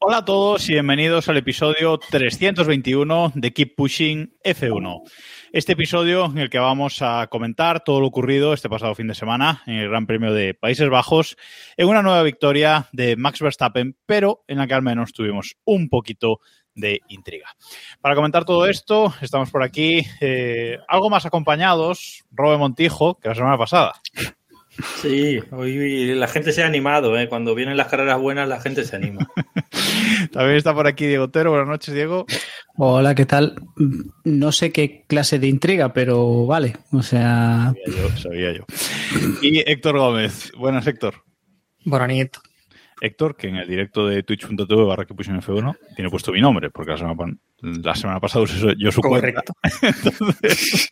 Hola a todos y bienvenidos al episodio 321 de Keep Pushing F1. Este episodio en el que vamos a comentar todo lo ocurrido este pasado fin de semana en el Gran Premio de Países Bajos en una nueva victoria de Max Verstappen, pero en la que al menos tuvimos un poquito de intriga. Para comentar todo esto, estamos por aquí eh, algo más acompañados, Robe Montijo, que la semana pasada. Sí, hoy la gente se ha animado, ¿eh? Cuando vienen las carreras buenas, la gente se anima. También está por aquí Diego Otero. Buenas noches, Diego. Hola, ¿qué tal? No sé qué clase de intriga, pero vale. O sea. Sabía yo, sabía yo. Y Héctor Gómez. Buenas, Héctor. Bonanit. Héctor, que en el directo de twitch.tv barra que pusieron F1 tiene puesto mi nombre, porque la semana, pan- la semana pasada usé yo su Correcto. cuenta. Entonces,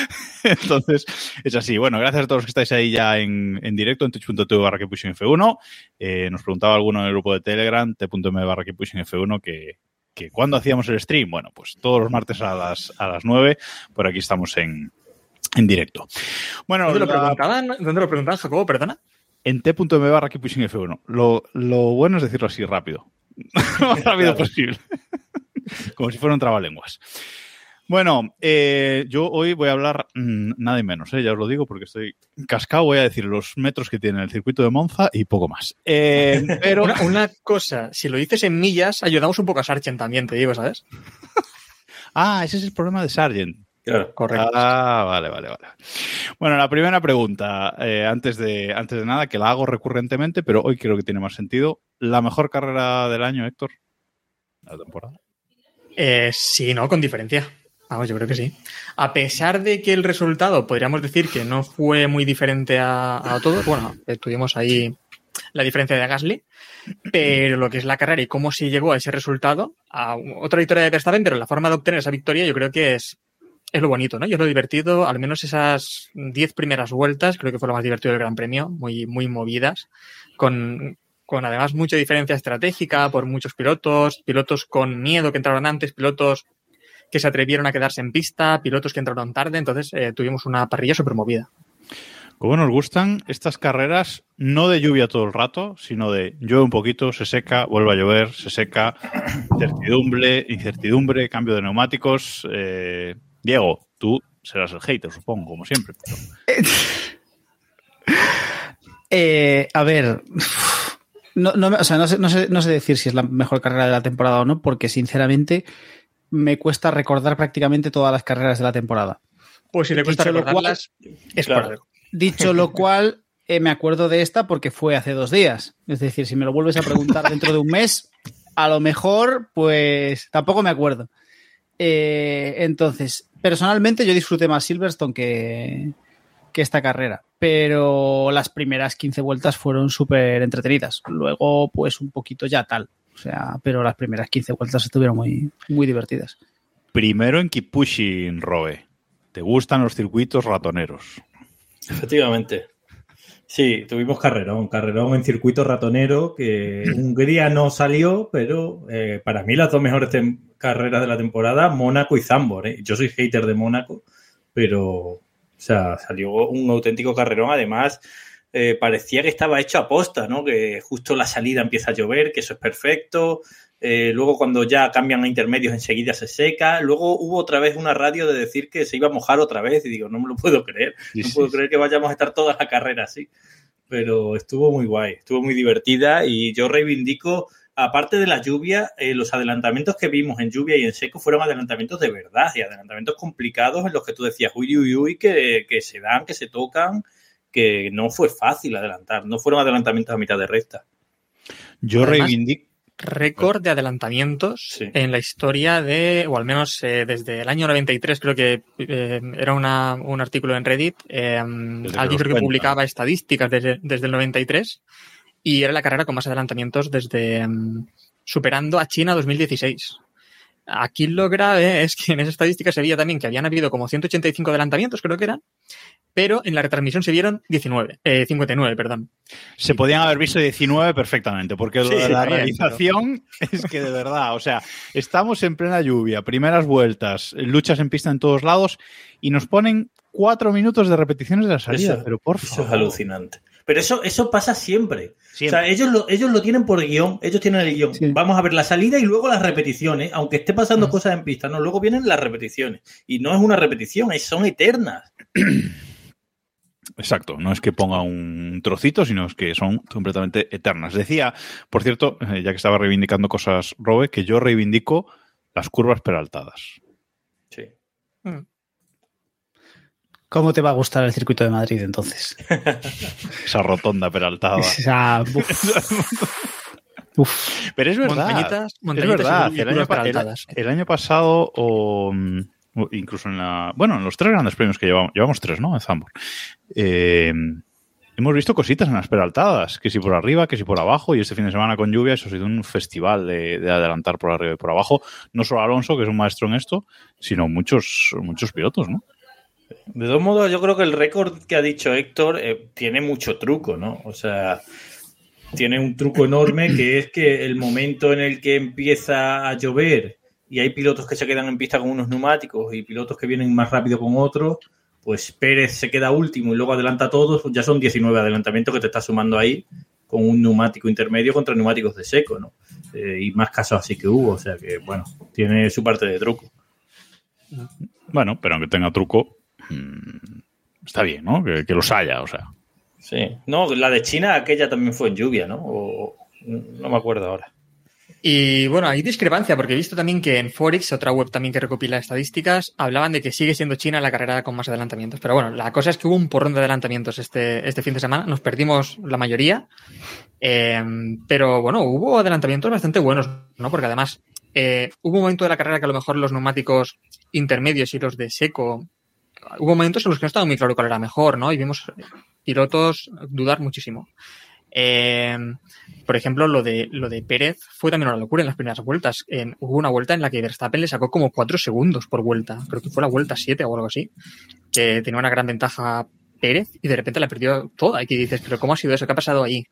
entonces, es así. Bueno, gracias a todos los que estáis ahí ya en, en directo en twitch.tv barra que pusieron F1. Eh, nos preguntaba alguno en el grupo de Telegram, t.m barra que pusieron F1, que, que cuándo hacíamos el stream. Bueno, pues todos los martes a las, a las 9, por aquí estamos en, en directo. Bueno, ¿Dónde lo preguntaban? ¿Dónde lo preguntaban, Jacobo? Perdona. En t.m barra keep pushing F1. Lo, lo bueno es decirlo así rápido. lo más rápido posible. Como si fuera un trabalenguas. Bueno, eh, yo hoy voy a hablar mm, nada y menos, eh, ya os lo digo porque estoy cascado. Voy a decir los metros que tiene el circuito de Monza y poco más. Eh, pero Una, una cosa, si lo dices en millas, ayudamos un poco a Sargent también, te digo, ¿sabes? Ah, ese es el problema de Sargent. Claro. Correcto. Ah, vale, vale, vale. Bueno, la primera pregunta, eh, antes, de, antes de nada, que la hago recurrentemente, pero hoy creo que tiene más sentido. ¿La mejor carrera del año, Héctor? La temporada. Eh, sí, ¿no? Con diferencia. Vamos, yo creo que sí. A pesar de que el resultado podríamos decir que no fue muy diferente a, a todo, bueno, eh, tuvimos ahí la diferencia de Gasly, pero lo que es la carrera y cómo se llegó a ese resultado, a otra victoria de Verstappen, pero la forma de obtener esa victoria yo creo que es, es lo bonito, ¿no? Y es lo divertido, al menos esas 10 primeras vueltas, creo que fue lo más divertido del Gran Premio, muy, muy movidas, con, con además mucha diferencia estratégica por muchos pilotos, pilotos con miedo que entraron antes, pilotos que se atrevieron a quedarse en pista, pilotos que entraron tarde, entonces eh, tuvimos una parrilla súper movida. Como nos gustan estas carreras, no de lluvia todo el rato, sino de llueve un poquito, se seca, vuelve a llover, se seca, incertidumbre, incertidumbre, cambio de neumáticos. Eh, Diego, tú serás el hater, supongo, como siempre. pero- Eh, a ver. No, no, me- o sea, no, sé, no, sé, no sé decir si es la mejor carrera de la temporada o no, porque sinceramente me cuesta recordar prácticamente todas las carreras de la temporada. Pues si le cuesta Dicho lo recordarlas, es Claro. Dicho lo cual, eh, me acuerdo de esta porque fue hace dos días. Es decir, si me lo vuelves a preguntar dentro de un mes, a lo mejor, pues tampoco me acuerdo. Eh, entonces, personalmente yo disfruté más Silverstone que, que esta carrera, pero las primeras 15 vueltas fueron súper entretenidas. Luego, pues un poquito ya tal. O sea, pero las primeras 15 vueltas estuvieron muy, muy divertidas. Primero en Keep Pushing, Robe. ¿Te gustan los circuitos ratoneros? Efectivamente. Sí, tuvimos carrerón, carrerón en circuito ratonero, que Hungría no salió, pero eh, para mí las dos mejores carreras de la temporada, Mónaco y Zambor. ¿eh? Yo soy hater de Mónaco, pero, o sea, salió un auténtico carrerón. Además, eh, parecía que estaba hecho a posta, ¿no? Que justo la salida empieza a llover, que eso es perfecto. Eh, luego cuando ya cambian a intermedios enseguida se seca. Luego hubo otra vez una radio de decir que se iba a mojar otra vez y digo, no me lo puedo creer. Sí, No sí, puedo sí. creer que vayamos a estar toda la carrera así. Pero estuvo muy guay, estuvo muy divertida y yo reivindico, aparte de la lluvia, eh, los adelantamientos que vimos en lluvia y en seco fueron adelantamientos de verdad y adelantamientos complicados en los que tú decías, uy, uy, uy, que, que se dan, que se tocan, que no fue fácil adelantar, no fueron adelantamientos a mitad de recta. Yo Además- reivindico. récord de adelantamientos Sí. en la historia de, o al menos eh, desde el año 93, creo que eh, era una- un artículo en Reddit. eh, alguien creo que publicaba estadísticas desde, desde el 93 y era la carrera con más adelantamientos desde mm, superando a China 2016. Aquí lo grave es que en esa estadística se veía también que habían habido como 185 adelantamientos, creo que eran, pero en la retransmisión se vieron 19, eh, 59, perdón. Se podían haber visto 19 perfectamente, porque lo Sí, de la realización es que de verdad, o sea, estamos en plena lluvia, primeras vueltas, luchas en pista en todos lados y nos ponen cuatro minutos de repeticiones de la salida, Eso- pero por Eso favor. es alucinante. Pero eso, eso pasa siempre. Siempre. O sea, ellos lo, ellos lo tienen por guion, ellos tienen el guion. Sí. Vamos a ver la salida y luego las repeticiones, aunque esté pasando Mm. cosas en pista, no, luego vienen las repeticiones. Y no es una repetición, es- son eternas. Exacto, no es que ponga un trocito, sino es que son completamente eternas. Decía, por cierto, eh, ya que estaba reivindicando cosas, Robe, que yo reivindico las curvas peraltadas. Sí. ¿Cómo te va a gustar el circuito de Madrid entonces? Esa rotonda peraltada. O sea, uf. Uf. Pero es verdad. Montañitas, es verdad. El año, el- el pasado, o mm, o incluso en la. Bueno, en los tres grandes premios que llevamos, llevamos tres, ¿no? En Zambor. Eh, hemos visto cositas en las peraltadas, que si por arriba, que si por abajo, y este fin de semana con lluvia, eso ha sido un festival de, de adelantar por arriba y por abajo. No solo Alonso, que es un maestro en esto, sino muchos, muchos pilotos, ¿no? De todos modos, yo creo que el récord que ha dicho Héctor eh, tiene mucho truco, ¿no? O sea, tiene un truco enorme que es que el momento en el que empieza a llover y hay pilotos que se quedan en pista con unos neumáticos y pilotos que vienen más rápido con otros, pues Pérez se queda último y luego adelanta a todos, ya son 19 adelantamientos que te estás sumando ahí con un neumático intermedio contra neumáticos de seco, ¿no? Eh, y más casos así que hubo, o sea que, bueno, tiene su parte de truco. Bueno, pero aunque tenga truco, está bien, ¿no? Que, que los haya, o sea. Sí. No, la de China, aquella también fue en lluvia, ¿no? O, no me acuerdo ahora. Y bueno, hay discrepancia, porque he visto también que en Forex, otra web también que recopila estadísticas, hablaban de que sigue siendo China la carrera con más adelantamientos. Pero bueno, la cosa es que hubo un porrón de adelantamientos este, este fin de semana, nos perdimos la mayoría, eh, pero bueno, hubo adelantamientos bastante buenos, ¿no? Porque además eh, hubo un momento de la carrera que a lo mejor los neumáticos intermedios y los de seco, hubo momentos en los que no estaba muy claro cuál era mejor, ¿no? Y vimos pilotos dudar muchísimo. Eh, por ejemplo, lo de, lo de Pérez fue también una locura en las primeras vueltas. En- hubo una vuelta en la que Verstappen le sacó como cuatro segundos por vuelta. Creo que fue la vuelta 7 o algo así. Que tenía una gran ventaja Pérez y de repente la perdió toda. Y que dices, pero ¿cómo ha sido eso? ¿Qué ha pasado ahí?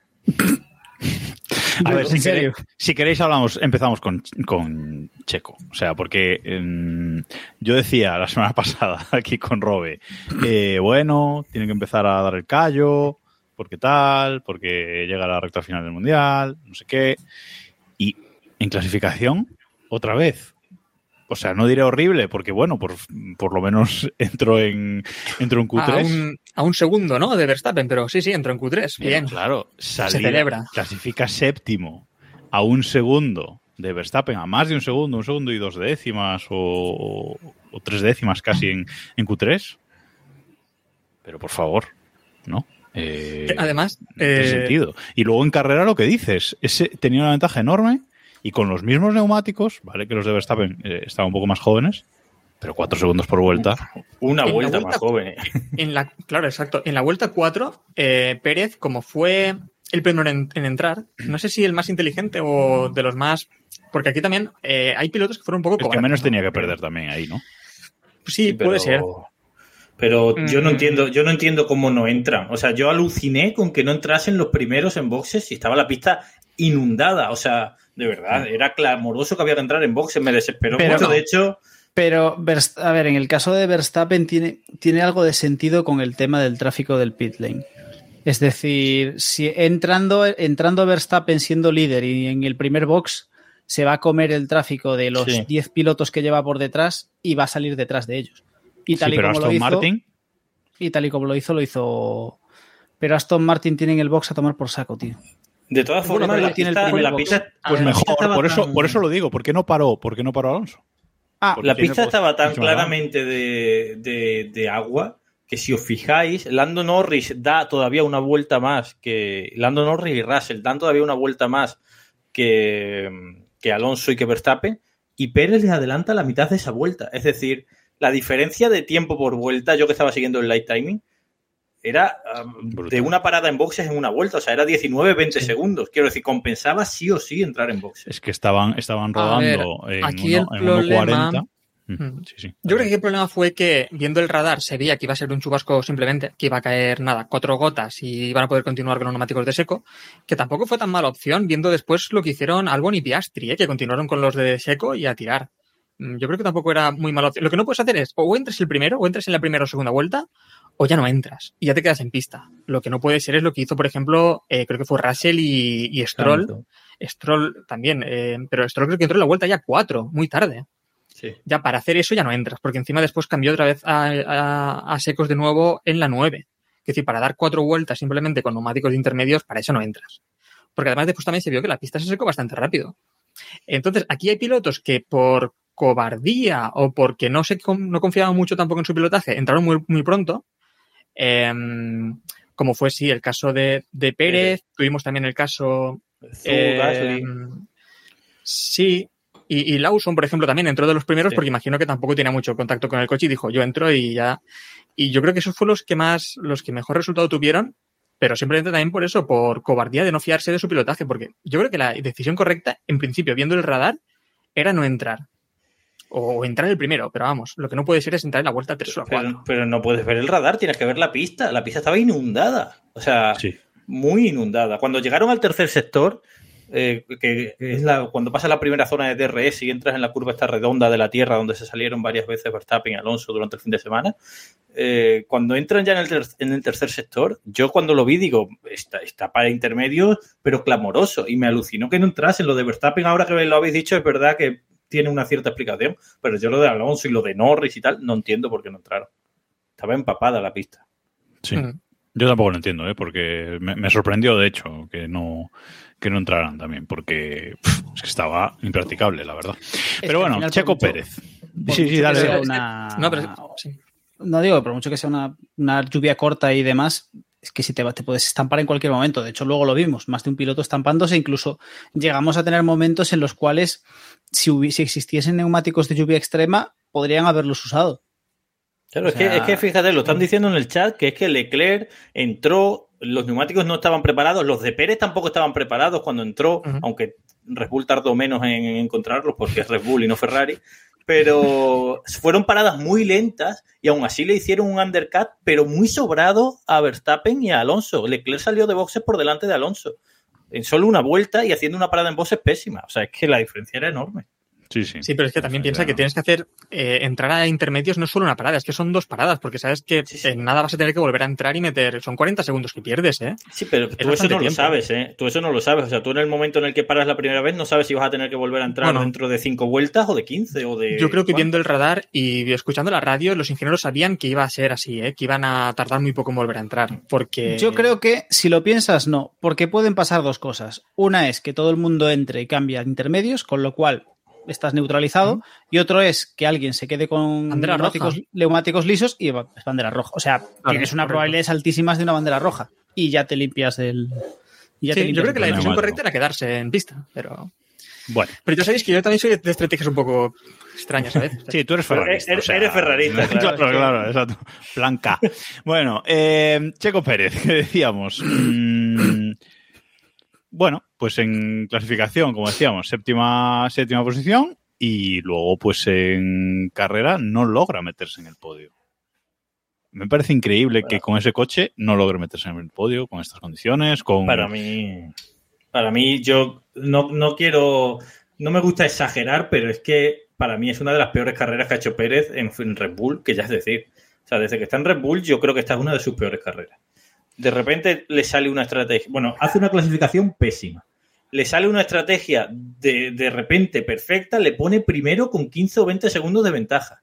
A ver, ¿En si serio? queréis, si queréis hablamos, empezamos con, con Checo. O sea, porque em, yo decía la semana pasada aquí con Robe, eh, bueno, tiene que empezar a dar el callo, porque tal, porque llega la recta final del Mundial, no sé qué. Y en clasificación, otra vez. O sea, no diré horrible, porque bueno, por, por lo menos entró en, entró en Q3. A un, a un segundo, ¿no? De Verstappen, pero sí, sí, entró en Q3. Bien, Bien. claro, salida- celebra. clasifica séptimo a un segundo de Verstappen, a más de un segundo, un segundo y dos décimas o, o tres décimas casi en, en Q3. Pero por favor, ¿no? Eh, Además, no tiene eh, sentido. Y luego en carrera lo que dices, ese tenía una ventaja enorme y con los mismos neumáticos, vale que los de Verstappen eh, estaban un poco más jóvenes, pero cuatro segundos por vuelta. Una vuelta, vuelta- más joven. ¿eh? En la, claro, exacto. En la vuelta 4, eh, Pérez, como fue el primero en, en entrar, no sé si el más inteligente o de los más. Porque aquí también eh, hay pilotos que fueron un poco El que menos ¿no? tenía que perder también ahí, ¿no? Sí, pero- puede ser. Pero yo no Mm. entiendo, yo no entiendo cómo no entran. O sea, yo aluciné con que no entrasen los primeros en boxes y estaba la pista inundada. O sea, de verdad, era clamoroso que había que entrar en boxes. Me desesperó Pero mucho. no. De hecho, Pero, a ver, en el caso de Verstappen tiene, tiene algo de sentido con el tema del tráfico del pit lane. Es decir, si entrando, entrando Verstappen siendo líder y en el primer box se va a comer el tráfico de los Sí. 10 pilotos que lleva por detrás y va a salir detrás de ellos. Y tal Sí, y pero como lo Aston hizo, Martin, y tal y como lo hizo, lo hizo. Pero Aston Martin tiene en el box a tomar por saco, tío. De todas Bueno, formas, la tiene pista, la pista- pues mejor, pista por eso, tan- por eso lo digo, ¿por qué no paró? ¿Por qué no paró Alonso? Ah, Porque La pista estaba tan claramente de, de- de agua que si os fijáis, Lando Norris da todavía una vuelta más que Lando Norris y Russell dan todavía una vuelta más que, que Alonso y que Verstappen, y Pérez les adelanta la mitad de esa vuelta. Es decir, la diferencia de tiempo por vuelta, yo que estaba siguiendo el light timing, era um, de una parada en boxes en una vuelta, o sea, era 19-20 segundos. Quiero decir, compensaba sí o sí entrar en boxes. Es que estaban, estaban ver, rodando en, aquí uno- el en 1.40. problema- Mm, Mm. Sí, sí. Yo creo que el problema fue que viendo el radar se veía que iba a ser un chubasco simplemente, que iba a caer nada, cuatro gotas y iban a poder continuar con los neumáticos de seco, que tampoco fue tan mala opción viendo después lo que hicieron Albon y Piastri, ¿eh? que continuaron con los de seco y a tirar. Mm, Yo creo que tampoco era muy mala opción. Lo que no puedes hacer es o entres el primero, o entres en la primera o segunda vuelta, o ya no entras y ya te quedas en pista. Lo que no puede ser es lo que hizo, por ejemplo, eh, creo que fue Russell y, y Stroll. Stroll también, eh, pero Stroll creo que entró en la vuelta ya cuatro, muy tarde Sí. ya para hacer eso ya no entras, porque encima después cambió otra vez a, a- a secos de nuevo en la 9. Es decir, para dar cuatro vueltas simplemente con neumáticos de intermedios, para eso no entras. Porque además después también se vio que la pista se secó bastante rápido. Entonces, aquí hay pilotos que por cobardía o porque no, se, no confiaban mucho tampoco en su pilotaje, entraron muy, muy pronto. Em, como fue, sí, el caso de, de Pérez. Tuvimos también el caso eh, Gasly. Sí. Y, y Lawson, por ejemplo, también entró de los primeros Sí. porque imagino que tampoco tenía mucho contacto con el coche y dijo, yo entro y ya. Y yo creo que esos fueron los que más, los que mejor resultado tuvieron, pero simplemente también por eso, por cobardía de no fiarse de su pilotaje, porque yo creo que la decisión correcta, en principio, viendo el radar, era no entrar. O entrar el primero, pero vamos, lo que no puede ser es entrar en la vuelta 3 o 4. Pero, pero no puedes ver el radar, tienes que ver la pista. La pista estaba inundada. O sea, Sí. muy inundada. Cuando llegaron al tercer sector, eh, que es la, cuando pasa la primera zona de DRS y entras en la curva esta redonda de la Tierra, donde se salieron varias veces Verstappen y Alonso durante el fin de semana, eh, cuando entran ya en el, ter- en el tercer sector, yo cuando lo vi digo, está, está para intermedios, pero clamoroso. Y me alucinó que no entrasen. Lo de Verstappen, ahora que lo habéis dicho, es verdad que tiene una cierta explicación, pero yo lo de Alonso y lo de Norris y tal, no entiendo por qué no entraron. Estaba empapada la pista. Sí. Mm. Yo tampoco lo entiendo, ¿eh? porque me, me sorprendió, de hecho, que no, que no entraran también, porque pff, es que estaba impracticable, la verdad. Pero bueno, Checo mucho- Pérez. Sí, sí, dale. una- No, pero sí. No digo, por mucho que sea una, una lluvia corta y demás, es que si te, puedes estampar en cualquier momento. De hecho, luego lo vimos, más de un piloto estampándose. Incluso llegamos a tener momentos en los cuales, si, hubi- si existiesen neumáticos de lluvia extrema, podrían haberlos usado. Claro, O es, que, es que fíjate, lo están diciendo en el chat que es que Leclerc entró, los neumáticos no estaban preparados, los de Pérez tampoco estaban preparados cuando entró, aunque Red Bull tardó menos en, en encontrarlos porque es Red Bull y no Ferrari, pero fueron paradas muy lentas y aún así le hicieron un undercut, pero muy sobrado a Verstappen y a Alonso. Leclerc salió de boxes por delante de Alonso en solo una vuelta y haciendo una parada en boxes pésima. O sea, es que la diferencia era enorme. Sí, sí. Sí, pero es que también piensa que tienes que hacer eh, entrar a intermedios no es solo una parada, es que son dos paradas, porque sabes que Sí, sí. en nada vas a tener que volver a entrar y meter. Son 40 segundos que pierdes, ¿eh? Sí, pero tú eso no lo sabes, ¿eh? Tú eso no lo sabes. O sea, tú en el momento en el que paras la primera vez no sabes si vas a tener que volver a entrar Bueno. dentro de cinco vueltas o de 15 o de... Yo creo que ¿cuánto? viendo el radar y escuchando la radio, los ingenieros sabían que iba a ser así, ¿eh? que iban a tardar muy poco en volver a entrar. Porque. Yo creo que, si lo piensas, no, porque pueden pasar dos cosas. Una es que todo el mundo entre y cambie a intermedios, con lo cual estás neutralizado, y otro es que alguien se quede con neumáticos, neumáticos lisos y es bandera roja. O sea, tienes una correcto. probabilidades altísimas de una bandera roja y ya te limpias del. te Sí, yo creo que la decisión correcta era quedarse en pista, pero. Bueno, Pero ya sabéis que yo también soy de estrategias un poco extrañas a veces. sí, tú eres ferrarista. eres- o sea, eres ferrarista, claro. Claro, claro, exacto. Plan K. Bueno, eh, Checo Pérez, que decíamos. Bueno, pues en clasificación, como decíamos, séptima, séptima posición y luego, pues en carrera, no logra meterse en el podio. Me parece increíble que con ese coche no logre meterse en el podio, con estas condiciones, con... Para mí, para mí, yo no, no quiero, no me gusta exagerar, pero es que para mí es una de las peores carreras que ha hecho Pérez en Red Bull, que ya es decir, o sea, desde que está en Red Bull, yo creo que esta es una de sus peores carreras. De repente le sale una estrategia, bueno, hace una clasificación pésima. Le sale una estrategia de, de repente perfecta, le pone primero con 15 o 20 segundos de ventaja.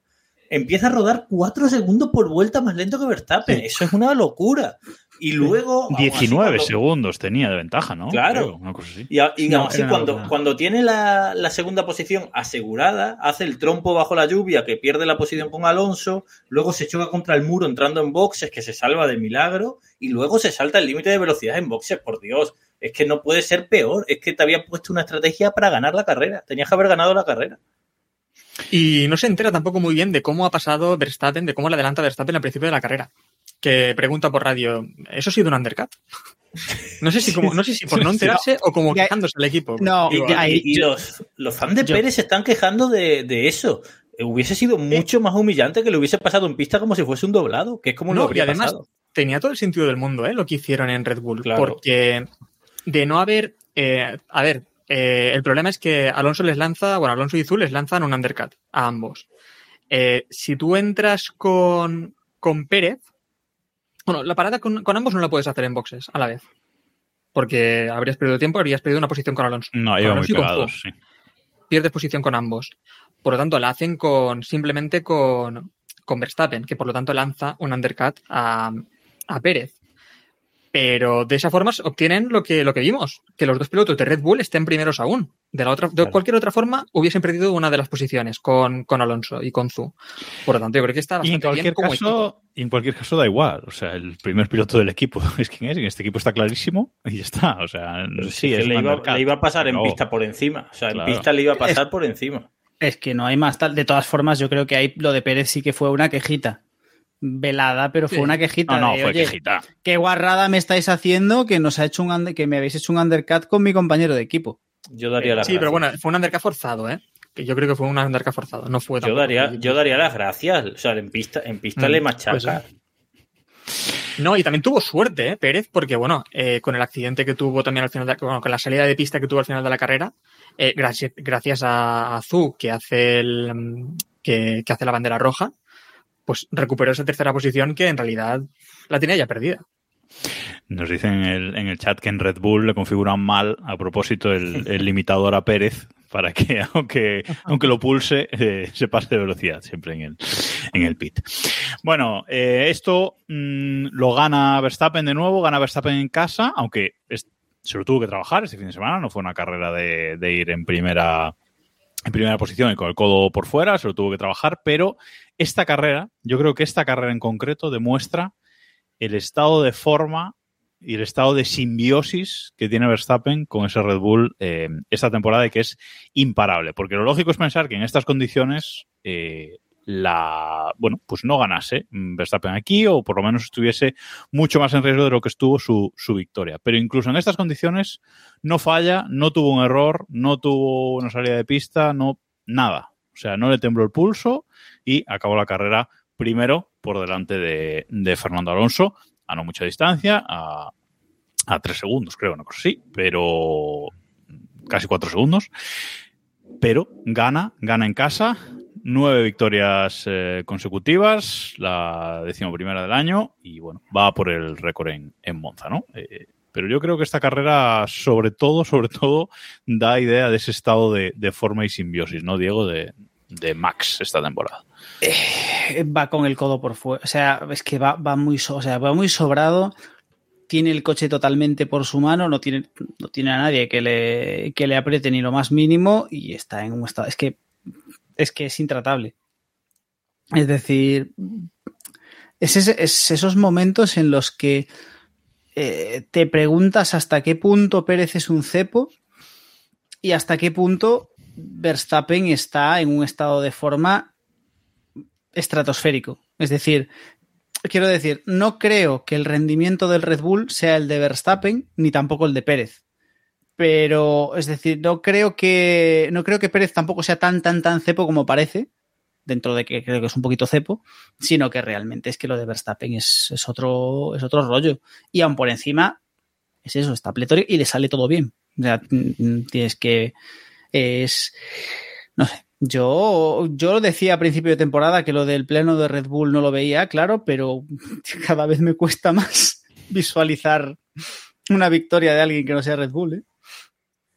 Empieza a rodar 4 segundos por vuelta más lento que Verstappen. Eso es una locura. Y luego. aún así, 19 cuando- segundos tenía de ventaja, ¿no? Claro. Creo, una cosa así. y, y No, aún así, cuando, cuando tiene la, la segunda posición asegurada, hace el trompo bajo la lluvia, que pierde la posición con Alonso, luego se choca contra el muro entrando en boxes, que se salva de milagro, y luego se salta el límite de velocidad en boxes, por Dios. Es que no puede ser peor. Es que te había puesto una estrategia para ganar la carrera. Tenías que haber ganado la carrera. Y no se entera tampoco muy bien de cómo ha pasado Verstappen, de cómo le adelanta Verstappen al principio de la carrera. Que pregunta por radio, ¿eso ha sido un undercut? No sé si como, no sé si por no enterarse o como quejándose el equipo. No, Y, y- ahí- y los, los fans de yo- Pérez se están quejando de, de eso. Eh, Hubiese sido mucho más humillante que le hubiese pasado en pista como si fuese un doblado, que es como No, lo y además pasado. tenía todo el sentido del mundo, ¿eh? Lo que hicieron en Red Bull. Claro. Porque de no haber. eh, a ver, eh, el problema es que Alonso les lanza, bueno, Alonso y Zul les lanzan un undercut a ambos. Eh, si tú entras con, con Pérez. Bueno, la parada con, con ambos no la puedes hacer en boxes a la vez. Porque habrías perdido tiempo, habrías perdido una posición con Alonso. No, iban muy pegados, sí. pierdes posición con ambos. Por lo tanto, la hacen con simplemente con, con Verstappen, que por lo tanto lanza un undercut a, a Pérez. Pero de esa forma obtienen lo que, lo que vimos, que los dos pilotos de Red Bull estén primeros aún. De, la otra, de Claro. cualquier otra forma hubiesen perdido una de las posiciones con, con Alonso y con Zu. Por lo tanto, yo creo que está Y en bastante bien cualquier como equipo. caso, y en cualquier caso da igual. O sea, el primer piloto del equipo es quien es. En este equipo está clarísimo y ya está. O sea, sí, es le, iba, undercut, le iba a pasar en pista por encima. O sea, Claro. en pista le iba a pasar por encima. Es que no hay más tal. De todas formas, yo creo que ahí lo de Pérez sí que fue una quejita. Velada, pero fue Sí. una quejita. No, no, de, fue "Oye, quejita. Qué guarrada me estáis haciendo que nos ha hecho un under- que me habéis hecho un undercut con mi compañero de equipo. Yo daría las Sí, pero gracias. bueno, fue un undercut forzado, ¿eh? Que yo creo que fue un undercut forzado, no fue Yo daría, yo daría las gracias. O sea, en pista, en pista Mm, le pues machaca. No, y también tuvo suerte, ¿eh, Pérez, porque bueno, eh, con el accidente que tuvo también al final, de, bueno, con la salida de pista que tuvo al final de la carrera, eh, gracias, gracias a, a Zu, que hace el, mm, que, que hace la bandera roja, pues recuperó esa tercera posición que en realidad la tenía ya perdida. Nos dicen en el, en el chat que en Red Bull le configuran mal a propósito el, el limitador a Pérez para que aunque, aunque lo pulse eh, se pase de velocidad siempre en el, en el pit. Bueno, eh, esto mm, lo gana Verstappen de nuevo, gana Verstappen en casa, aunque es- se lo tuvo que trabajar este fin de semana, no fue una carrera de, de ir en primera en primera posición y con el codo por fuera, se lo tuvo que trabajar, pero esta carrera, yo creo que esta carrera en concreto demuestra el estado de forma y el estado de simbiosis que tiene Verstappen con ese Red Bull eh, esta temporada y que es imparable. Porque lo lógico es pensar que en estas condiciones eh, la bueno, pues no ganase Verstappen aquí o por lo menos estuviese mucho más en riesgo de lo que estuvo su, su victoria. Pero incluso en estas condiciones no falla, no tuvo un error, no tuvo una salida de pista, no nada. O sea, no le tembló el pulso y acabó la carrera primero por delante de, de Fernando Alonso a no mucha distancia, a, a tres segundos, creo, una cosa así, pero casi cuatro segundos. Pero gana, gana en casa, nueve victorias eh, consecutivas, la decimoprimera del año, y bueno, va por el récord en, en Monza, ¿no? Eh, pero yo creo que esta carrera, sobre todo, sobre todo, da idea de ese estado de, de forma y simbiosis, ¿no, Diego? De, de Max esta temporada. Eh, Va con el codo por fuera. O sea, es que va, va muy o sea, va muy sobrado. Tiene el coche totalmente por su mano, no tiene, no tiene a nadie que le, que le apriete ni lo más mínimo y está en un estado. Es que es que es intratable. Es decir, es esos momentos en los que eh, te preguntas hasta qué punto Pérez es un cepo y hasta qué punto Verstappen está en un estado de forma estratosférico. Es decir, quiero decir, no creo que el rendimiento del Red Bull sea el de Verstappen ni tampoco el de Pérez. Pero, es decir, no creo que no creo que Pérez tampoco sea tan tan tan cepo como parece, dentro de que creo que es un poquito cepo, sino que realmente es que lo de Verstappen es, es otro es otro rollo. Y aún por encima es eso, está pletórico y le sale todo bien. O sea, mm, tienes que es no sé, yo, yo decía a principio de temporada que lo del pleno de Red Bull no lo veía, claro, pero cada vez me cuesta más visualizar una victoria de alguien que no sea Red Bull. ¿eh?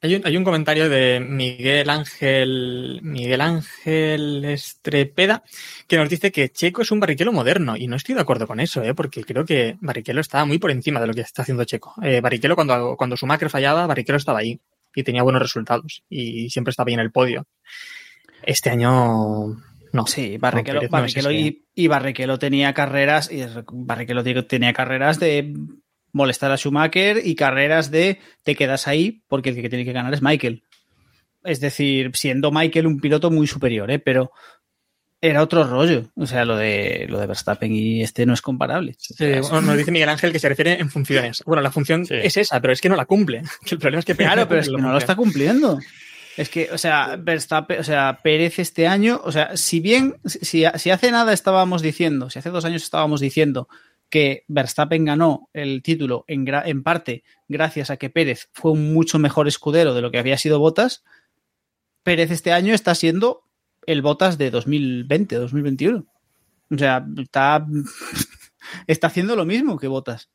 Hay un, hay un comentario de Miguel Ángel Miguel Ángel Estrepeda que nos dice que Checo es un Barrichello moderno y no estoy de acuerdo con eso, ¿eh? porque creo que Barrichello está muy por encima de lo que está haciendo Checo. Eh, cuando, cuando Schumacher fallaba, Barrichello estaba ahí y tenía buenos resultados y siempre estaba ahí en el podio. Este año no. Sí, Barrichello, Pérez no, Barrichello si es y, y Barrichello tenía carreras y Barrichello tenía carreras de molestar a Schumacher y carreras de te quedas ahí porque el que tiene que ganar es Michael. Es decir, siendo Michael un piloto muy superior, ¿eh? pero era otro rollo. O sea, lo de, lo de Verstappen y este no es comparable. Bueno, nos dice Miguel Ángel que se refiere en funciones. Bueno, la función Sí. es esa, pero es que no la cumple. El problema es que Claro, pero es que no lo está cumpliendo. Es que, o sea, Verstappen, o sea, Pérez este año, o sea, si bien, si, si hace nada estábamos diciendo, si hace dos años estábamos diciendo que Verstappen ganó el título en, gra- en parte gracias a que Pérez fue un mucho mejor escudero de lo que había sido Botas, Pérez este año está siendo el Botas de 2020, 2021. O sea, está, está haciendo lo mismo que Botas.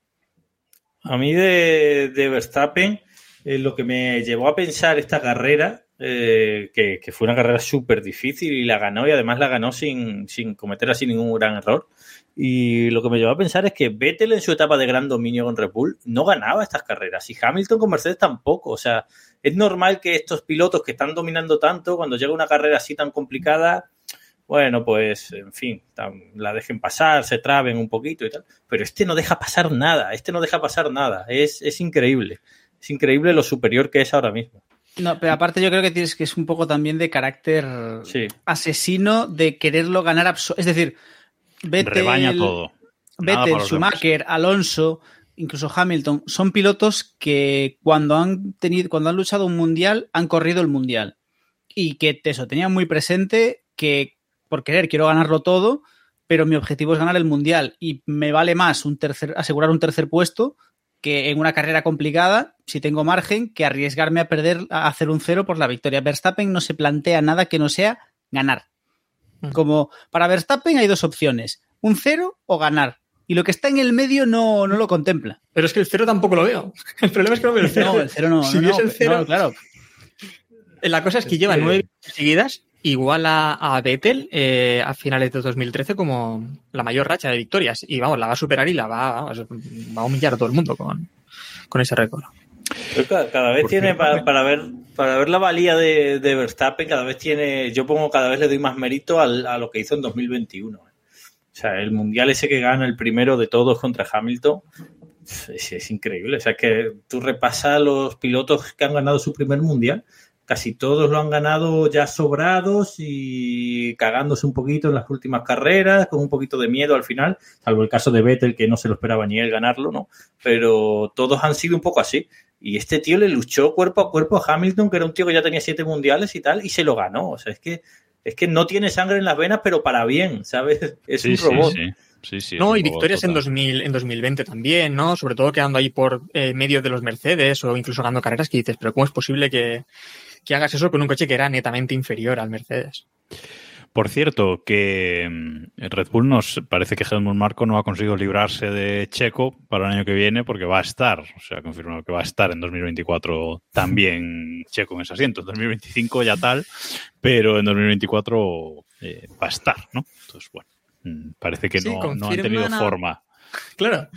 A mí de, de Verstappen, eh, lo que me llevó a pensar esta carrera, eh, que, fue una carrera súper difícil y la ganó y además la ganó sin, sin cometer así ningún gran error. Y lo que me llevó a pensar es que Vettel en su etapa de gran dominio con Red Bull no ganaba estas carreras y Hamilton con Mercedes tampoco. O sea, es normal que estos pilotos que están dominando tanto, cuando llega una carrera así tan complicada, bueno, pues, en fin, la dejen pasar, se traben un poquito y tal. Pero este no deja pasar nada, este no deja pasar nada. Es, es increíble. Es increíble lo superior que es ahora mismo. No, pero aparte yo creo que tienes que es un poco también de carácter Sí. asesino de quererlo ganar Es decir, Vettel, Rebaña todo. Vettel. Schumacher, Alonso, incluso Hamilton, son pilotos que cuando han tenido, cuando han luchado un mundial, han corrido el mundial. Y que eso, tenían muy presente que por querer quiero ganarlo todo, pero mi objetivo es ganar el mundial. Y me vale más un tercer, asegurar un tercer puesto que en una carrera complicada, si tengo margen, que arriesgarme a perder, a hacer un cero por la victoria. Verstappen no se plantea nada que no sea ganar. Como para Verstappen hay dos opciones, un cero o ganar. Y lo que está en el medio no, no lo contempla. Pero es que el cero tampoco lo veo. El problema es que no veo el cero. No, el cero no. Si no, viese no, el cero, no, claro. La cosa es que lleva nueve seguidas, igual a, a Vettel eh, a finales de 2013 como la mayor racha de victorias. Y vamos, la va a superar y la va, vamos, va a humillar a todo el mundo con, con ese récord. Cada, cada vez ¿Por tiene, para, para ver para ver la valía de, de Verstappen, cada vez tiene, yo pongo cada vez le doy más mérito al- a lo que hizo en 2021. O sea, el mundial ese que gana el primero de todos contra Hamilton, es, es increíble. O sea, que tú repasas los pilotos que han ganado su primer mundial, casi todos lo han ganado ya sobrados y cagándose un poquito en las últimas carreras, con un poquito de miedo al final, salvo el caso de Vettel, que no se lo esperaba ni él ganarlo, ¿no? Pero todos han sido un poco así. Y este tío le luchó cuerpo a cuerpo a Hamilton, que era un tío que ya tenía siete mundiales y tal, y se lo ganó. O sea, es que, es que no tiene sangre en las venas, pero para bien, ¿sabes? Es Sí, un robot. sí. Sí, No, y victorias en, total. 2000, en 2020 también, ¿no? Sobre todo quedando ahí por eh, medio de los Mercedes o incluso ganando carreras que dices, pero ¿cómo es posible que, que hagas eso con un coche que era netamente inferior al Mercedes? Por cierto, que mm, Red Bull nos parece que Helmut Marco no ha conseguido librarse de Checo para el año que viene porque va a estar, o sea, ha confirmado que va a estar en 2024 también Checo en ese asiento. En 2025 ya tal, pero en 2024 eh, va a estar, ¿no? Entonces, bueno, mm, parece que Sí, no, no han tenido a- forma. Claro,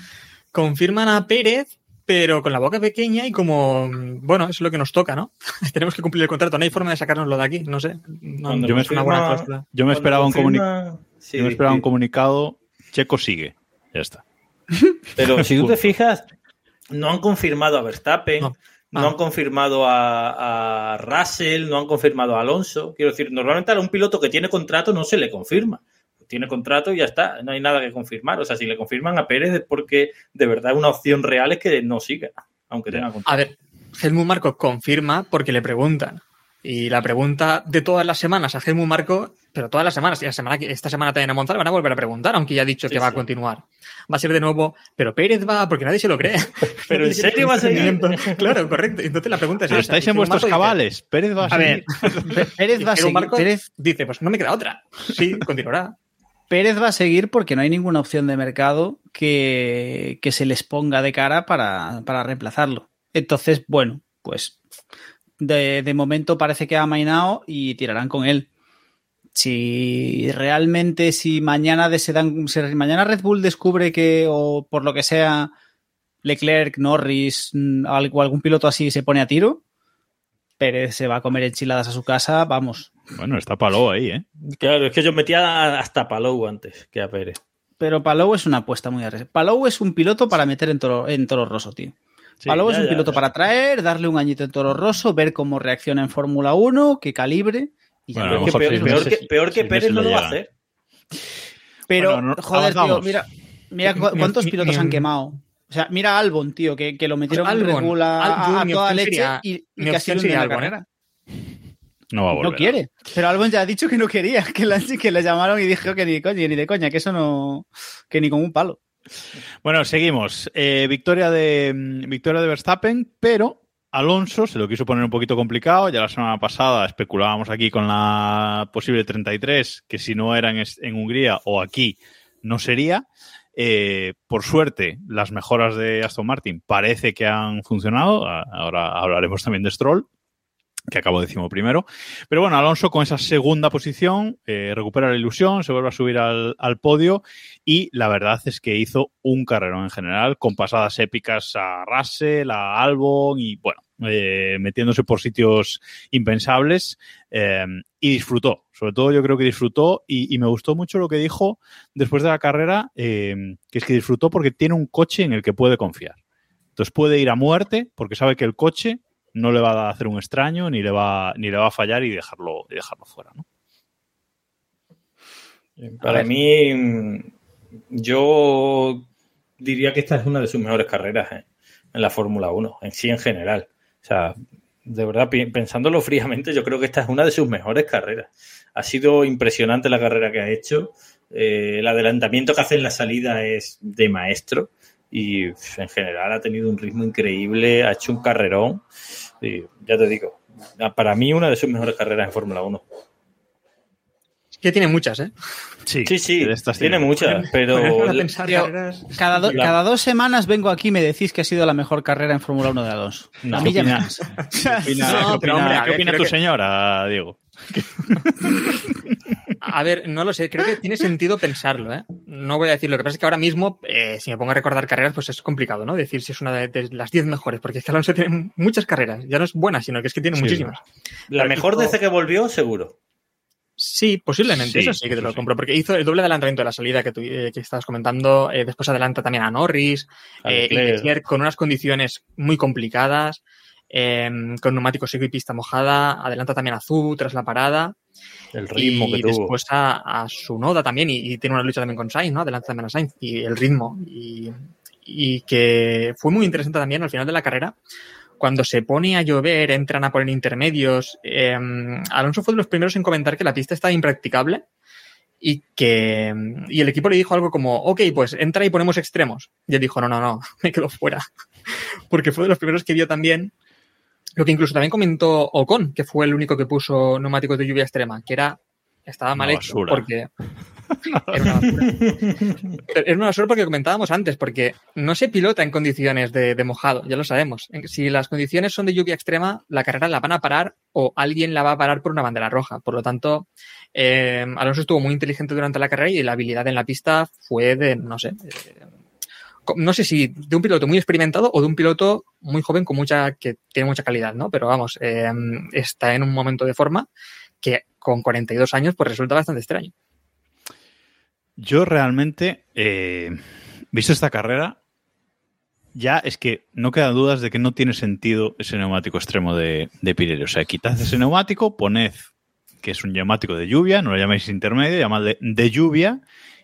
confirman a Pérez, pero con la boca pequeña y como, bueno, eso es lo que nos toca, ¿no? Tenemos que cumplir el contrato, no hay forma de sacárnoslo de aquí, no sé. No, Yo me es una buena confirma- cláusula. Yo me Cuando esperaba un, sí, yo me esperaba sí. un comunicado, Checo sigue, ya está. Pero si tú te fijas, no han confirmado a Verstappen, no, No. Ah. han confirmado a, a Russell, no han confirmado a Alonso. Quiero decir, normalmente a un piloto que tiene contrato no se le confirma. Tiene contrato y ya está, no hay nada que confirmar. O sea, si le confirman a Pérez es porque de verdad una opción real es que no siga, aunque tenga contrato. A ver, Helmut Marco confirma porque le preguntan. Y la pregunta de todas las semanas a Helmut Marco, pero todas las semanas, y la semana que, esta semana también a Monzal van a volver a preguntar, aunque ya ha dicho Sí, que va sí. a continuar. Va a ser de nuevo, pero Pérez va, porque nadie se lo cree. Pero ¿en serio va a seguir? Claro, correcto. Entonces la pregunta es Pero esa. estáis en vuestros Marco dice, cabales, Pérez va a, A ver. Pérez va a seguir. Marco Pérez, dice, pues no me queda otra. Sí, continuará. Pérez va a seguir porque no hay ninguna opción de mercado que, que se les ponga de cara para, para reemplazarlo. Entonces, bueno, pues de, de momento parece que ha amainado y tirarán con él. Si realmente, si mañana, de- se dan, si mañana Red Bull descubre que, o por lo que sea, Leclerc, Norris mm, o algún piloto así se pone a tiro, Pérez se va a comer enchiladas a su casa, vamos. Bueno, está Palou ahí, ¿eh? Claro, es que yo metía hasta Palou antes que a Pérez. pero Palou es una apuesta muy arriesgada. Palou es un piloto para meter en Toro, en Toro Rosso, tío. Sí, Palou es un ya, piloto ya. para traer, darle un añito en Toro Rosso, ver cómo reacciona en Fórmula 1, qué calibre. Y ya Bueno, a lo Que peor, peor que, peor que Pérez no lo va a hacer. Pero, Bueno, no- joder, tío, mira, mira cu- Mi- cuántos mi- pilotos mi- han quemado. O sea, mira a Albon, tío, que, que lo metieron en Red Albon, Bull a, Al- a- a toda leche y, y mi casi lo Albon, ¿eh? No va a volver. No quiere. Pero Albon ya ha dicho que no quería, que, la- que le llamaron y dijo que ni de coña, ni de coña, que eso no. que ni con un palo. Bueno, seguimos. Eh, victoria, de, victoria de Verstappen, pero Alonso se lo quiso poner un poquito complicado. Ya la semana pasada especulábamos aquí con la posible 33, que si no era en, Hungría o aquí, no sería. Eh, por suerte, las mejoras de Aston Martin parece que han funcionado. Ahora hablaremos también de Stroll, que acabó décimo primero. Pero bueno, Alonso con esa segunda posición eh, recupera la ilusión, se vuelve a subir al, podio y la verdad es que hizo un carrerón en general, con pasadas épicas a Russell, a Albon y bueno, eh, metiéndose por sitios impensables eh, y disfrutó. Sobre todo yo creo que disfrutó y, me gustó mucho lo que dijo después de la carrera, que es que disfrutó porque tiene un coche en el que puede confiar. Entonces puede ir a muerte porque sabe que el coche no le va a hacer un extraño ni le va, ni le va a fallar y dejarlo, y dejarlo fuera. ¿no? Para mí, mm, yo diría que esta es una de sus mejores carreras eh, en la Fórmula 1, en sí en general. O sea, de verdad, pensándolo fríamente, yo creo que esta es una de sus mejores carreras. Ha sido impresionante la carrera que ha hecho. Eh, el adelantamiento que hace en la salida es de maestro. Y en general ha tenido un ritmo increíble, ha hecho un carrerón. Y ya te digo, para mí una de sus mejores carreras en Fórmula 1. Es que tiene muchas, ¿eh? Sí, sí, estas tiene muchas, pero Cada, do- La- cada dos semanas vengo aquí y me decís que ha sido la mejor carrera en Fórmula 1 de Alonso. No, a mí ¿qué ya me. ¿Qué opina, No, qué pero opina- hombre, a qué ver, opina creo tu que- señora, Diego? A ver, no lo sé, creo que tiene sentido pensarlo, ¿eh? No voy a decir, lo que pasa es que ahora mismo, eh, si me pongo a recordar carreras, pues es complicado, ¿no? Decir si es una de, de las 10 mejores, porque es que Alonso tiene muchas carreras, ya no es buena, sino que es que tiene Sí. muchísimas. La mejor hizo- desde que volvió, seguro. Sí, posiblemente, Sí, eso sí que te lo sí. compro, porque hizo el doble adelantamiento de la salida que, tú, eh, que estabas comentando, eh, después adelanta también a Norris, eh, y con unas condiciones muy complicadas, eh, con neumáticos seco y pista mojada, adelanta también a tras la parada, El ritmo y que tuvo. después a, a su Noda también, y, y tiene una lucha también con Sainz, ¿no? Adelanta también a Sainz, y el ritmo, y, y que fue muy interesante también al final de la carrera, cuando se pone a llover, entran a poner intermedios. eh, Alonso fue de los primeros en comentar que la pista estaba impracticable y que y el equipo le dijo algo como, ok, pues entra y ponemos extremos. Y él dijo, no, no, no, me quedo fuera. Porque fue de los primeros que vio también lo que incluso también comentó Ocon, que fue el único que puso neumáticos de lluvia extrema, que era estaba mal Una hecho basura. porque era una basura. Era una basura porque comentábamos antes, porque no se pilota en condiciones de, de mojado, ya lo sabemos. Si las condiciones son de lluvia extrema, la carrera la van a parar o alguien la va a parar por una bandera roja. Por lo tanto, eh, Alonso estuvo muy inteligente durante la carrera y la habilidad en la pista fue de, no sé, eh, no sé si de un piloto muy experimentado o de un piloto muy joven con mucha que tiene mucha calidad, ¿no? Pero vamos, eh, está en un momento de forma que con 42 años pues resulta bastante extraño. Yo realmente, eh, visto esta carrera, ya es que no quedan dudas de que no tiene sentido ese neumático extremo de, de Pirelli. O sea, quitad ese neumático, poned que es un neumático de lluvia, no lo llaméis intermedio, llamadle de lluvia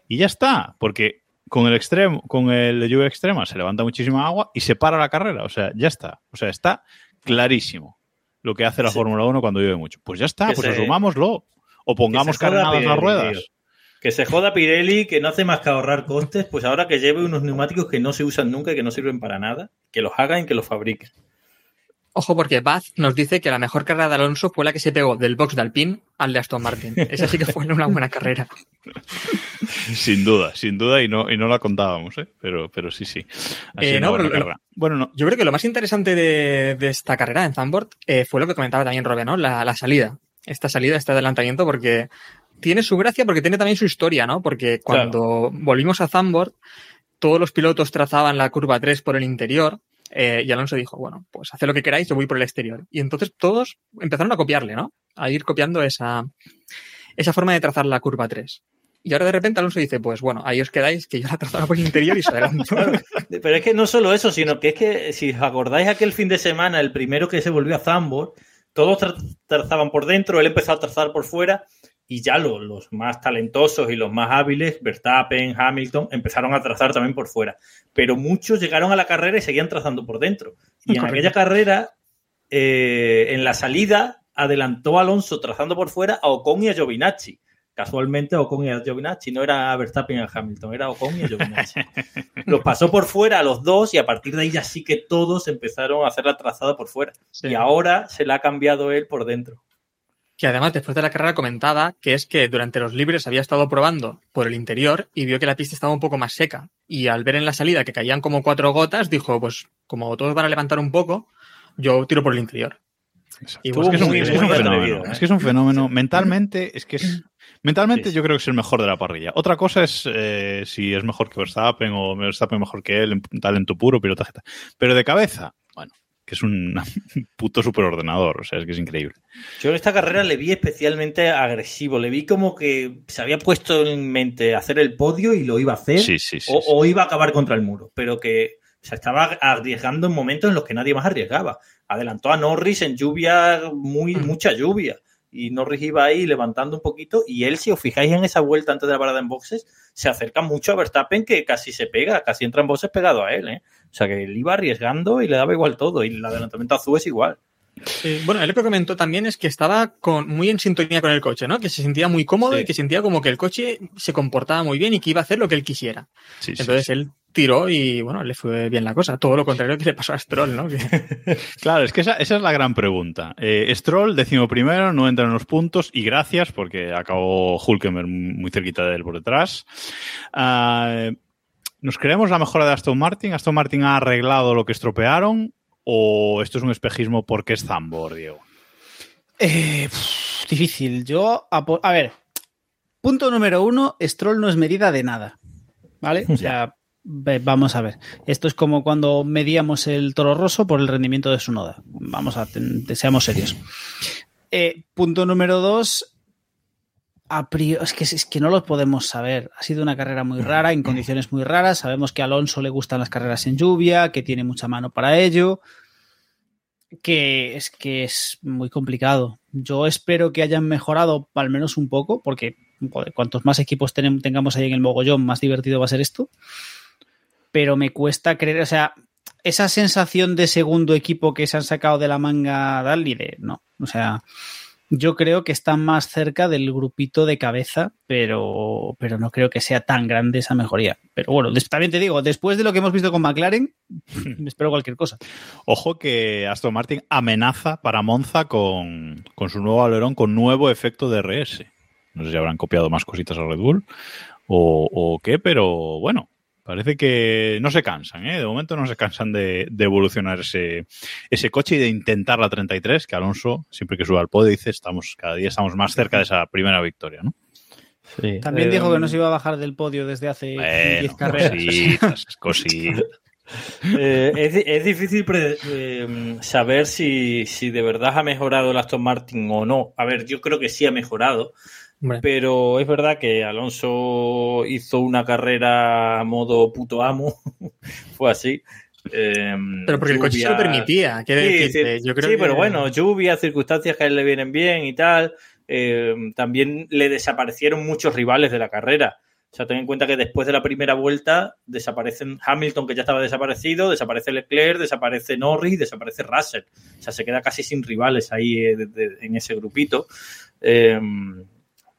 y ya está. Porque con el extremo, con el de lluvia extrema se levanta muchísima agua y se para la carrera. O sea, ya está. O sea, está clarísimo lo que hace la Sí. Fórmula 1 cuando llueve mucho. Pues ya está, Que pues se- asumámoslo. O pongamos joda carenadas las Pirelli, ruedas. tío. Que se joda Pirelli, que no hace más que ahorrar costes, pues ahora que lleve unos neumáticos que no se usan nunca y que no sirven para nada, que los hagan y que los fabriquen. Ojo, porque Baz nos dice que la mejor carrera de Alonso fue la que se pegó del box de Alpine al de Aston Martin. Esa sí que fue una buena carrera. Sin duda, sin duda, y no, y no la contábamos, ¿eh? pero, pero sí, sí. Eh, no, pero-. Bueno, no, Yo creo que lo más interesante de, de esta carrera en Zandvoort eh, fue lo que comentaba también Robe, ¿no? La, la salida. Esta salida, este adelantamiento, porque tiene su gracia, porque tiene también su historia, ¿no? Porque cuando volvimos a Zandvoort, todos los pilotos trazaban la curva 3 por el interior. Eh, y Alonso dijo, bueno, pues haced lo que queráis, yo voy por el exterior. Y entonces todos empezaron a copiarle, ¿no? A ir copiando esa, esa forma de trazar la curva 3. Y ahora de repente Alonso dice, pues bueno, ahí os quedáis, que yo la trazaba por el interior y se. Pero es que no solo eso, sino que es que si os acordáis aquel fin de semana, el primero que se volvió a Zambor, todos tra- trazaban por dentro, él empezó a trazar por fuera y ya lo- los más talentosos y los más hábiles, Verstappen, Hamilton, empezaron a trazar también por fuera. Pero muchos llegaron a la carrera y seguían trazando por dentro. Y en aquella carrera, eh, en la salida, adelantó Alonso trazando por fuera a Ocon y a Giovinacci. Casualmente Ocon y a Giovinacci, no era Verstappen y a Hamilton, era Ocon y a Giovinacci. los pasó por fuera a los dos y a partir de ahí ya sí que todos empezaron a hacer la trazada por fuera. Sí. Y ahora se la ha cambiado él por dentro. Que además después de la carrera comentaba que es que durante los libres había estado probando por el interior y vio que la pista estaba un poco más seca. Y al ver en la salida que caían como cuatro gotas, dijo, pues como todos van a levantar un poco, yo tiro por el interior. Y Es que es un, muy- es que es un muy fenómeno. atrevido, ¿eh? Es que es un fenómeno. Mentalmente, es que es. Mentalmente, Sí. yo creo que es el mejor de la parrilla. Otra cosa es eh, si es mejor que Verstappen o Verstappen mejor que él en talento puro, pilotaje. Pero de cabeza, bueno, que es un puto superordenador. O sea, es que es increíble. Yo en esta carrera le vi especialmente agresivo. Le vi como que se había puesto en mente hacer el podio y lo iba a hacer. Sí, sí, sí. o, sí. o iba a acabar contra el muro, pero que se estaba arriesgando en momentos en los que nadie más arriesgaba. Adelantó a Norris en lluvia, muy, Mm. mucha lluvia. Y Norris iba ahí levantando un poquito. Y él, si os fijáis en esa vuelta antes de la parada en boxes, se acerca mucho a Verstappen que casi se pega, casi entra en boxes pegado a él. ¿eh? O sea que él iba arriesgando y le daba igual todo. Y el adelantamiento azul es igual. Sí, bueno, él lo que comentó también es que estaba con, muy en sintonía con el coche, ¿no? Que se sentía muy cómodo Sí. y que sentía como que el coche se comportaba muy bien y que iba a hacer lo que él quisiera. Sí, Entonces sí. él tiró y bueno, le fue bien la cosa. Todo lo contrario que le pasó a Stroll, ¿no? Que- Claro, es que esa, esa es la gran pregunta. Eh, Stroll, décimo primero, no entra en los puntos y gracias porque acabó Hulkenberg muy cerquita de él por detrás. Ah, ¿Nos creemos la mejora de Aston Martin? ¿Aston Martin ha arreglado lo que estropearon? ¿O esto es un espejismo porque es Zambor, Diego? Eh, pff, difícil. Yo, a, ver, punto número uno, Stroll no es medida de nada. ¿Vale? O sea, vamos a ver. Esto es como cuando medíamos el toro rosso por el rendimiento de su noda. Vamos a, seamos serios. Eh, punto número dos, es que, es que no lo podemos saber. Ha sido una carrera muy rara, en condiciones muy raras. Sabemos que a Alonso le gustan las carreras en lluvia, que tiene mucha mano para ello que es que es muy complicado. Yo espero que hayan mejorado al menos un poco, porque cuantos más equipos tengamos ahí en el mogollón, más divertido va a ser esto. Pero me cuesta creer, o sea, esa sensación de segundo equipo que se han sacado de la manga Dali, de no. O sea, yo creo que están más cerca del grupito de cabeza, pero, pero no creo que sea tan grande esa mejoría. Pero bueno, también te digo, después de lo que hemos visto con McLaren, espero cualquier cosa. Ojo que Aston Martin amenaza para Monza con, con su nuevo alerón con nuevo efecto de RS. No sé si habrán copiado más cositas a Red Bull o, o qué, pero bueno, parece que no se cansan, ¿eh? De momento no se cansan de, de evolucionar ese, ese coche y de intentar la 33, que Alonso, siempre que sube al podio, dice, estamos, cada día estamos más cerca de esa primera victoria, ¿no? También Eh, dijo que no se iba a bajar del podio desde hace 10 Bueno, carreras. cositas, cositas. Eh, es, di- es difícil pre- eh, saber si, si de verdad ha mejorado el Aston Martin o no. A ver, yo creo que sí ha mejorado, Pero es verdad que Alonso hizo una carrera a modo puto amo. Fue así. Eh, pero porque el coche se lo permitía. Sí, decirte, sí, yo creo sí, que- pero bueno, lluvia, circunstancias que a él le vienen bien y tal. Eh, también le desaparecieron muchos rivales de la carrera. O sea, ten en cuenta que después de la primera vuelta desaparecen Hamilton, que ya estaba desaparecido, desaparece Leclerc, desaparece Norris, desaparece Russell. O sea, se queda casi sin rivales ahí eh, de- de- en ese grupito.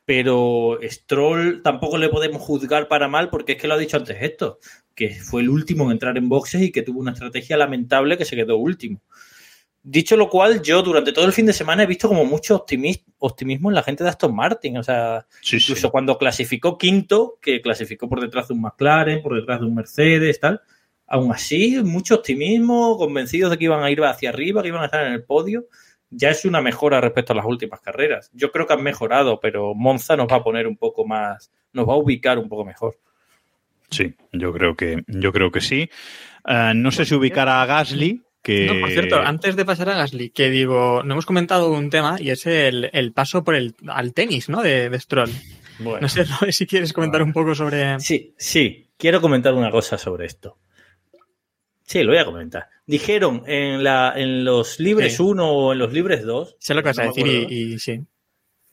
Pero Stroll tampoco le podemos juzgar para mal porque es que lo ha dicho antes esto, que fue el último en entrar en boxes y que tuvo una estrategia lamentable que se quedó último. Dicho lo cual, yo durante todo el fin de semana he visto como mucho optimis- optimismo en la gente de Aston Martin. O sea, Sí, sí. incluso cuando clasificó quinto, que clasificó por detrás de un McLaren, por detrás de un Mercedes, tal. Aún así, mucho optimismo, convencidos de que iban a ir hacia arriba, que iban a estar en el podio. Ya es una mejora respecto a las últimas carreras. Yo creo que han mejorado, pero Monza nos va a poner un poco más, nos va a ubicar un poco mejor. Sí, yo creo que, yo creo que sí. Eh, no sé si ubicar a Gasly, que... No, por cierto, antes de pasar a Gasly, que digo, no hemos comentado un tema y es el, el paso por el, al tenis, ¿no? De, de Stroll. Bueno. No sé, si quieres comentar un poco sobre... Sí, sí, quiero comentar una cosa sobre esto. Sí, lo voy a comentar. Dijeron en, la, en los libres Sí. 1 o en los libres 2, Sé lo que vas a no decir acuerdo. y, y sí.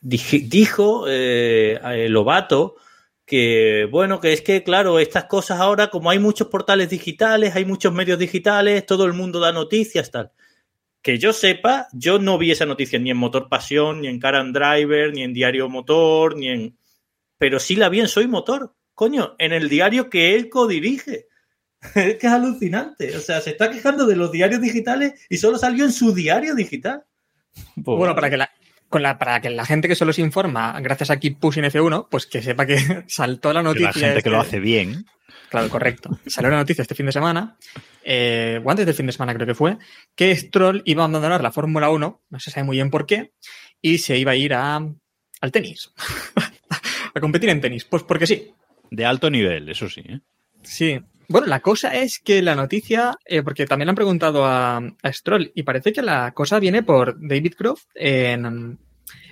dije- dijo eh, eh, Lobato que, bueno, que es que, claro, estas cosas ahora, como hay muchos portales digitales, hay muchos medios digitales, todo el mundo da noticias, tal. Que yo sepa, yo no vi esa noticia ni en Motor Pasión, ni en Car and Driver, ni en Diario Motor, ni en... Pero sí la vi en Soy Motor, coño, en el diario que él codirige. Es que es alucinante. O sea, se está quejando de los diarios digitales y solo salió en su diario digital. Bueno, para que la, con la, para que la gente que solo se informa gracias a Keep Pushing F1, pues que sepa que saltó la Que noticia. la gente que lo este- hace bien. Claro, correcto. Salió la noticia este fin de semana, eh, o antes del fin de semana creo que fue, que Stroll iba a abandonar la Fórmula 1, no se sabe muy bien por qué, y se iba a ir a, al tenis. a competir en tenis. Pues porque sí. De alto nivel, eso sí. ¿eh? Sí. Bueno, la cosa es que la noticia, eh, porque también han preguntado a, Stroll, y parece que la cosa viene por David Croft en,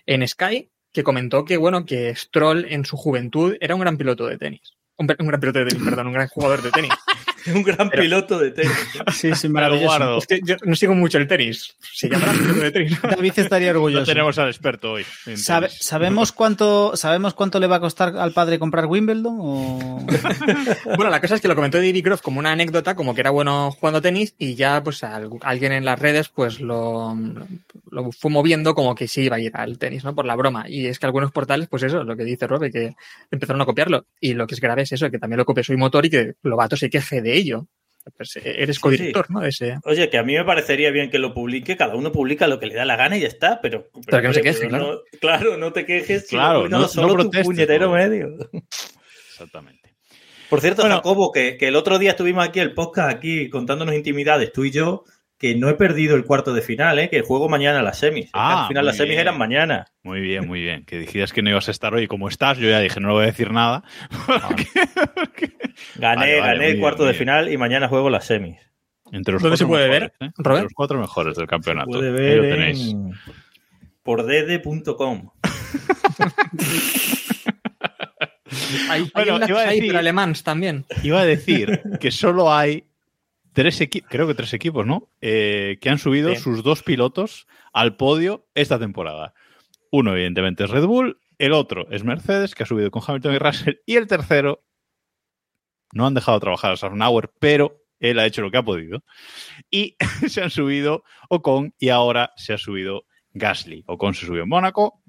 en Sky, que comentó que, bueno, que Stroll en su juventud era un gran piloto de tenis. Un gran piloto de tenis, perdón, un gran jugador de tenis. un gran Pero- piloto de tenis. Sí, sí, lo maravilloso. guardo. Es que yo no sigo mucho el tenis. Se llamará piloto de tenis. David estaría No orgulloso. tenemos al experto hoy. ¿Sabe-. ¿sabemos, cuánto, ¿Sabemos cuánto le va a costar al padre comprar Wimbledon? O... Bueno, la cosa es que lo comentó David Croft como una anécdota, como que era bueno jugando tenis y ya pues al- alguien en las redes pues lo, lo fue moviendo como que sí iba a ir al tenis, ¿no? Por la broma. Y es que algunos portales, pues eso, lo que dice Robe, que empezaron a copiarlo. Y lo que es grave es eso, que también lo copió Soy Motor y que Lobato se queje de ello. Pues eh, eres Sí, codirector, ¿no? De ese... Oye, que a mí me parecería bien que lo publique, cada uno publica lo que le da la gana y ya está, pero... Pero que no se hombre, queje, pero no- claro, no te quejes. Claro, no- solo no tu protestes, puñetero ¿no? medio. Exactamente. Por cierto, Bueno. Jacobo, que, que el otro día estuvimos aquí, el podcast aquí, contándonos intimidades, tú y yo, que no he perdido el cuarto de final, ¿eh? que juego mañana las semis. Ah, al final las semis bien. eran mañana. Muy bien, muy bien. Que dijiste que no ibas a estar hoy. Como estás, yo ya dije, no le voy a decir nada. Gané, Vale, vale, gané el cuarto de bien. final y mañana juego las semis. Entre los ¿Dónde se puede ver, ¿eh? Robert? Entre los cuatro mejores del campeonato. Puede Ahí ver lo tenéis. en... por dede.com. Hay, hay Bueno, iba a ahí, decir- también. Iba a decir que solo hay tres equipos, creo que tres equipos, ¿no? Eh, que han subido Sí. sus dos pilotos al podio esta temporada. Uno, evidentemente, es Red Bull. El otro es Mercedes, que ha subido con Hamilton y Russell. Y el tercero, no han dejado trabajar a Sarnauer, pero él ha hecho lo que ha podido. Y se han subido Ocon y ahora se ha subido Gasly. Ocon se subió en Mónaco,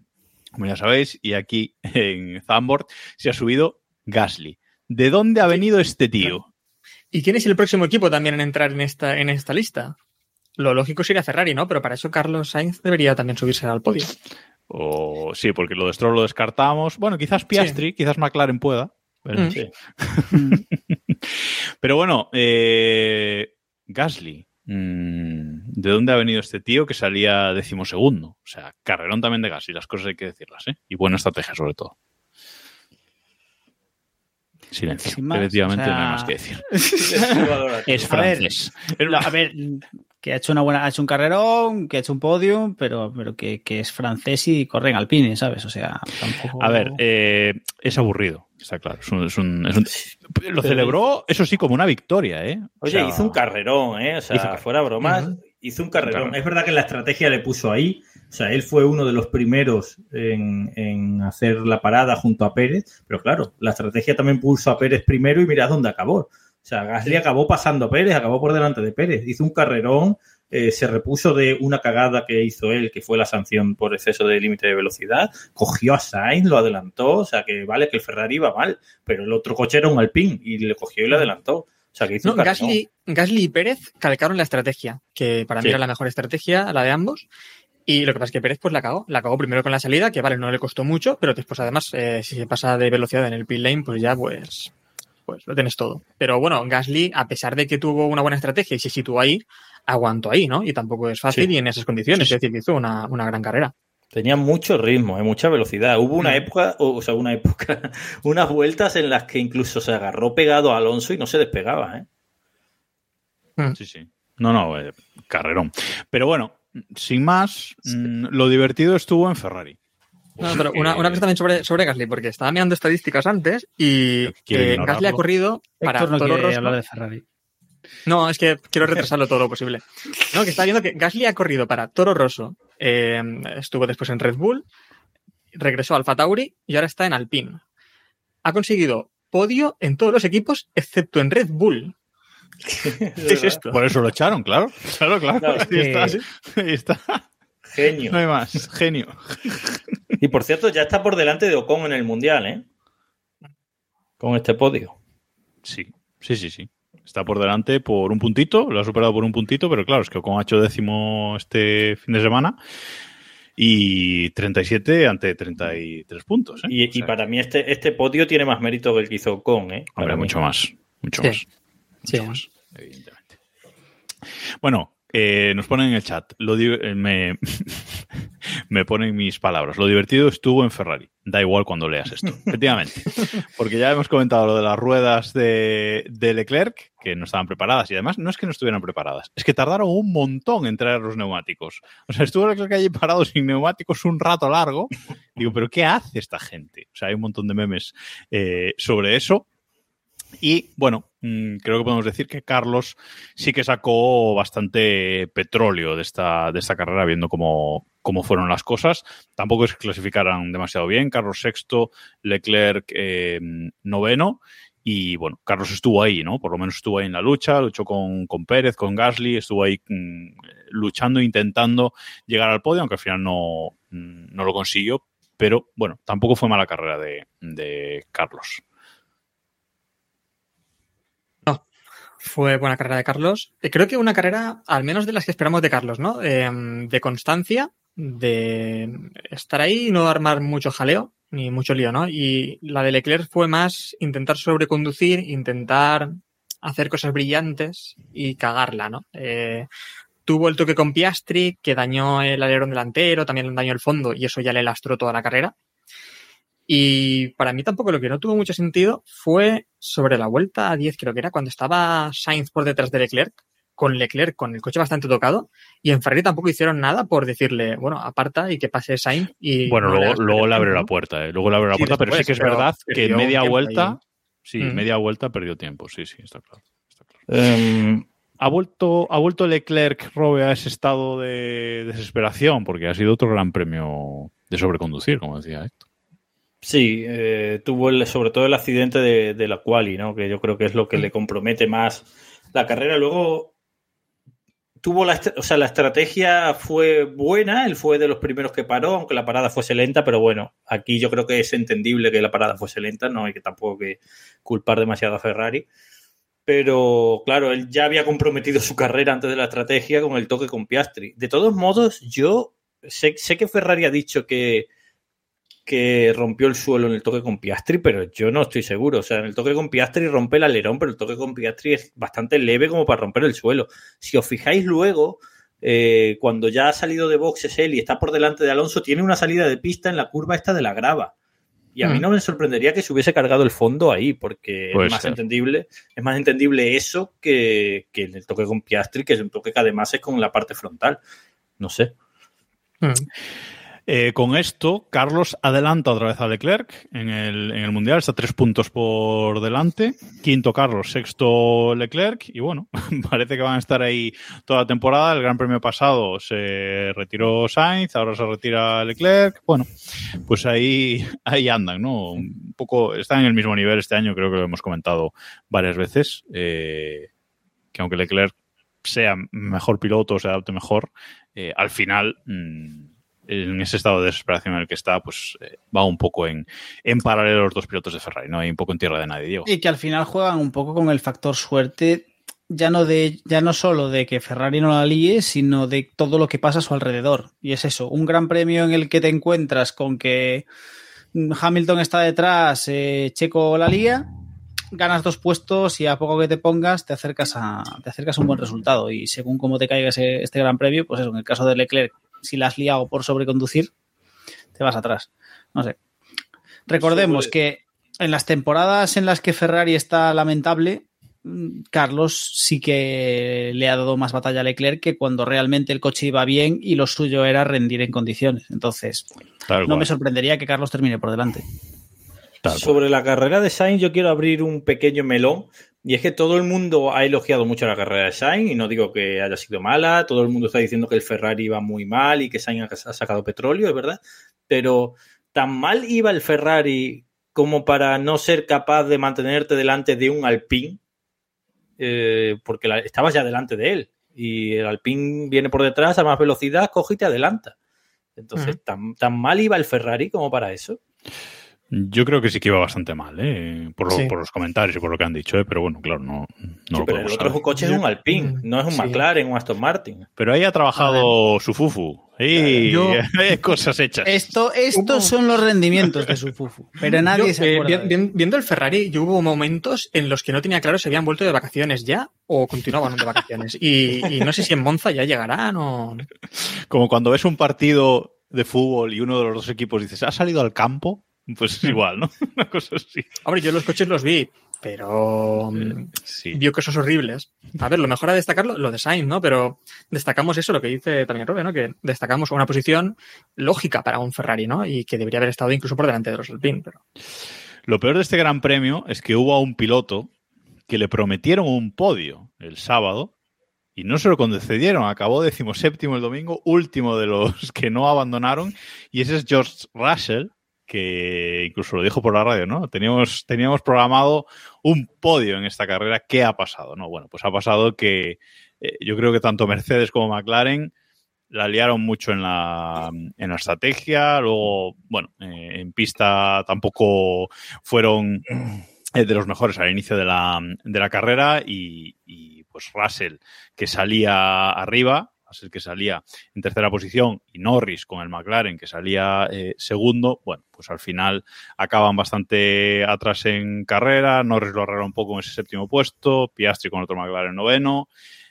como ya sabéis, y aquí en Zandvoort se ha subido Gasly. ¿De dónde ha venido este tío? ¿Y quién es el próximo equipo también en entrar en esta, en esta lista? Lo lógico sería Ferrari, ¿no? Pero para eso Carlos Sainz debería también subirse al podio. O sí, porque lo de Stroll lo descartamos. Bueno, quizás Piastri, quizás McLaren pueda. Pero, Mm. Sí. pero bueno, eh, Gasly. mm, ¿De dónde ha venido este tío que salía decimosegundo? O sea, carrerón también de Gasly, las cosas hay que decirlas, ¿eh? Y buena estrategia, sobre todo. Silencio. Sin más, Efectivamente, o sea- no hay más que decir. Es A ver, francés. Lo- A ver, que ha hecho una buena, ha hecho un carrerón, que ha hecho un podio, pero, pero que, que es francés y corre en Alpine, ¿sabes? O sea, tampoco. A ver, eh, es aburrido, está claro. Es un- es un- es un- Lo celebró, eso sí, como una victoria, ¿eh? O Oye, sea, hizo un carrerón, ¿eh? O sea, hizo fuera bromas. Hizo un carrerón. Es verdad que la estrategia le puso ahí. O sea, él fue uno de los primeros en, en hacer la parada junto a Pérez. Pero claro, la estrategia también puso a Pérez primero y mirad dónde acabó. O sea, Gasly acabó pasando a Pérez, acabó por delante de Pérez. Hizo un carrerón, eh, se repuso de una cagada que hizo él, que fue la sanción por exceso de límite de velocidad. Cogió a Sainz, lo adelantó. O sea, que vale que el Ferrari iba mal, pero el otro coche era un Alpine y le cogió y le adelantó. O sea, que hizo No. Gasly, Gasly y Pérez calcaron la estrategia, que para mí Sí. era la mejor estrategia, la de ambos. Y lo que pasa es que Pérez pues la cagó. La cagó primero con la salida, que vale, no le costó mucho, pero después además, eh, si se pasa de velocidad en el pit lane, pues ya pues, pues lo tienes todo. Pero bueno, Gasly, a pesar de que tuvo una buena estrategia y se situó ahí, aguantó ahí, ¿no? Y tampoco es fácil Sí. y en esas condiciones. Es decir, que hizo una, una gran carrera. Tenía mucho ritmo, eh, mucha velocidad. Hubo una Mm. época, o, sea, una época, unas vueltas en las que incluso se agarró pegado a Alonso y no se despegaba, ¿eh? Sí, sí. No, no, eh, carrerón. Pero bueno, sin más, mm, lo divertido estuvo en Ferrari. No, pero una, una cosa también sobre, sobre Gasly, porque estaba mirando estadísticas antes y eh. Gasly ha corrido para Héctor no Toro Rosso. hablar de Ferrari. No, es que quiero retrasarlo todo lo posible. No, que está viendo que Gasly ha corrido para Toro Rosso, eh, estuvo después en Red Bull, regresó a Alfa Tauri y ahora está en Alpine. Ha conseguido podio en todos los equipos excepto en Red Bull. ¿Qué es esto? Por eso lo echaron, claro. Claro, claro. Claro, Ahí está. que- Ahí está. Genio. No hay más. Genio. Y por cierto, ya está por delante de Ocon en el Mundial, ¿eh? Con este podio. Sí, sí, sí, sí. Está por delante por un puntito, lo ha superado por un puntito, pero claro, es que con ha hecho décimo este fin de semana y 37 ante 33 puntos. ¿eh? Y, O sea, y para mí este, este podio tiene más mérito que el que hizo Ocon, ¿eh? Hombre, mí. mucho más. Mucho Sí. más. Sí. Mucho más, evidentemente. Bueno, eh, nos ponen en el chat. Lo eh, me, me ponen mis palabras. Lo divertido estuvo en Ferrari. Da igual cuando leas esto. Efectivamente. Porque ya hemos comentado lo de las ruedas de, de Leclerc, que no estaban preparadas. Y además, no es que no estuvieran preparadas, es que tardaron un montón en traer los neumáticos. O sea, estuvo Leclerc allí parado sin neumáticos un rato largo. Digo, ¿pero qué hace esta gente? O sea, hay un montón de memes eh, sobre eso. Y bueno, creo que podemos decir que Carlos sí que sacó bastante petróleo de esta, de esta carrera, viendo cómo, cómo fueron las cosas. Tampoco es que clasificaran demasiado bien. Carlos sexto, Leclerc eh, noveno. Y bueno, Carlos estuvo ahí, ¿no? Por lo menos estuvo ahí en la lucha, luchó con, con Pérez, con Gasly, estuvo ahí mm, luchando, intentando llegar al podio, aunque al final no, mm, no lo consiguió. Pero bueno, tampoco fue mala carrera de, de Carlos. Fue buena carrera de Carlos. Eh, Creo que una carrera, al menos de las que esperamos de Carlos, ¿no? Eh, de constancia, de estar ahí y no armar mucho jaleo ni mucho lío, ¿no? Y la de Leclerc fue más intentar sobreconducir, intentar hacer cosas brillantes y cagarla, ¿no? Eh, tuvo el toque con Piastri que dañó el alerón delantero, también dañó el fondo y eso ya le lastró toda la carrera. Y para mí tampoco lo que no tuvo mucho sentido fue sobre la vuelta a 10, creo que era, cuando estaba Sainz por detrás de Leclerc, con Leclerc con el coche bastante tocado, y en Ferrari tampoco hicieron nada por decirle, bueno, aparta y que pase Sainz. Y Bueno, no luego, luego le abrió la puerta, ¿eh? luego le abrió la Sí, puerta, pero sí que es verdad que media vuelta, ahí. sí, Mm. media vuelta perdió tiempo, sí, sí, está claro. está claro. Em, ¿Ha vuelto, ¿Ha vuelto Leclerc, Robe, a ese estado de desesperación? Porque ha sido otro gran premio de sobreconducir, como decía Héctor. Sí, eh, tuvo el- sobre todo el accidente de, de la quali, ¿no? Que yo creo que es lo que le compromete más la carrera. Luego tuvo la, o sea, la estrategia fue buena, él fue de los primeros que paró, aunque la parada fuese lenta, pero bueno, aquí yo creo que es entendible que la parada fuese lenta, no hay que tampoco que culpar demasiado a Ferrari. Pero claro, él ya había comprometido su carrera antes de la estrategia con el toque con Piastri. De todos modos, yo sé, sé que Ferrari ha dicho que, que rompió el suelo en el toque con Piastri, pero yo no estoy seguro. O sea, en el toque con Piastri rompe el alerón, pero el toque con Piastri es bastante leve como para romper el suelo. Si os fijáis luego, eh, cuando ya ha salido de boxes él y está por delante de Alonso, tiene una salida de pista en la curva esta de la grava. Y a mí Mm. no me sorprendería que se hubiese cargado el fondo ahí, porque Puede es más ser. entendible, es más entendible eso que, que el toque con Piastri, que es un toque que además es con la parte frontal. No sé. Mm. Eh, con esto, Carlos adelanta otra vez a Leclerc en el, en el Mundial, está tres puntos por delante. Quinto Carlos, sexto Leclerc. Y bueno, parece que van a estar ahí toda la temporada. El Gran Premio pasado se retiró Sainz, ahora se retira Leclerc. Bueno, pues ahí, ahí andan, ¿no? Un poco, están en el mismo nivel este año, creo que lo hemos comentado varias veces. eh, que aunque Leclerc sea mejor piloto, se adapte mejor, eh, al final. mm, en ese estado de desesperación en el que está, pues eh, va un poco en, en paralelo los dos pilotos de Ferrari, ¿no? Hay un poco en tierra de nadie, Diego. Y que al final juegan un poco con el factor suerte, ya no, de, ya no solo de que Ferrari no la líe, sino de todo lo que pasa a su alrededor. Y es eso, un gran premio en el que te encuentras con que Hamilton está detrás, eh, Checo la lía, ganas dos puestos y a poco que te pongas te acercas a, te acercas a un buen resultado. Y según cómo te caiga ese- este gran premio, pues eso, en el caso de Leclerc, si la has liado por sobreconducir, te vas atrás. No sé. Recordemos que en las temporadas en las que Ferrari está lamentable, mm, Carlos sí que le ha dado más batalla a Leclerc que cuando realmente el coche iba bien y lo suyo era rendir en condiciones. Entonces, Tal no cual, me sorprendería que Carlos termine por delante. tal cual. Sobre la carrera de Sainz, yo quiero abrir un pequeño melón. Y es que todo el mundo ha elogiado mucho la carrera de Sainz, y no digo que haya sido mala, todo el mundo está diciendo que el Ferrari iba muy mal y que Sainz ha sacado petróleo, es verdad. Pero tan mal iba el Ferrari como para no ser capaz de mantenerte delante de un Alpine, eh, porque la- estabas ya delante de él. Y el Alpine viene por detrás a más velocidad, coge y te adelanta. Entonces, tan, tan mal iba el Ferrari como para eso. Yo creo que sí que iba bastante mal, ¿eh? por, lo- Sí. por los comentarios y por lo que han dicho, ¿eh? pero bueno, claro, no, no Sí, lo pero el otro saber. coche es un Alpine, no es un sí. McLaren, un Aston Martin. Pero ahí ha trabajado su fufu. Y Yo- cosas hechas. Esto, estos son los rendimientos de su Fufu, pero nadie Yo, se eh, acuerda. viendo el Ferrari, yo hubo momentos en los que no tenía claro si habían vuelto de vacaciones ya o continuaban de vacaciones. Y, y no sé si en Monza ya llegarán o. Como cuando ves un partido de fútbol y uno de los dos equipos dices, ¿ha salido al campo? Pues es igual, ¿no? Una cosa así. Hombre, yo los coches los vi, pero mm, Sí. vio cosas horribles. A ver, lo mejor a destacarlo, lo de Sainz, ¿no? Pero destacamos eso, lo que dice también Robe, ¿no? Que destacamos una posición lógica para un Ferrari, ¿no? Y que debería haber estado incluso por delante de los Alpine, pero. Lo peor de este gran premio es que hubo a un piloto que le prometieron un podio el sábado y no se lo concedieron. Acabó decimoséptimo el domingo, último de los que no abandonaron. Y ese es George Russell, que incluso lo dijo por la radio, ¿no? Teníamos, teníamos programado un podio en esta carrera. ¿Qué ha pasado? No, bueno, pues ha pasado que eh, yo creo que tanto Mercedes como McLaren la liaron mucho en la, en la estrategia. Luego, bueno, eh, en pista tampoco fueron eh, de los mejores al inicio de la, de la carrera y, y, pues Russell que salía arriba, Russell que salía en tercera posición y Norris con el McLaren que salía eh, segundo, bueno, pues al final acaban bastante atrás en carrera, Norris lo arregla un poco en ese séptimo puesto, Piastri con otro McLaren noveno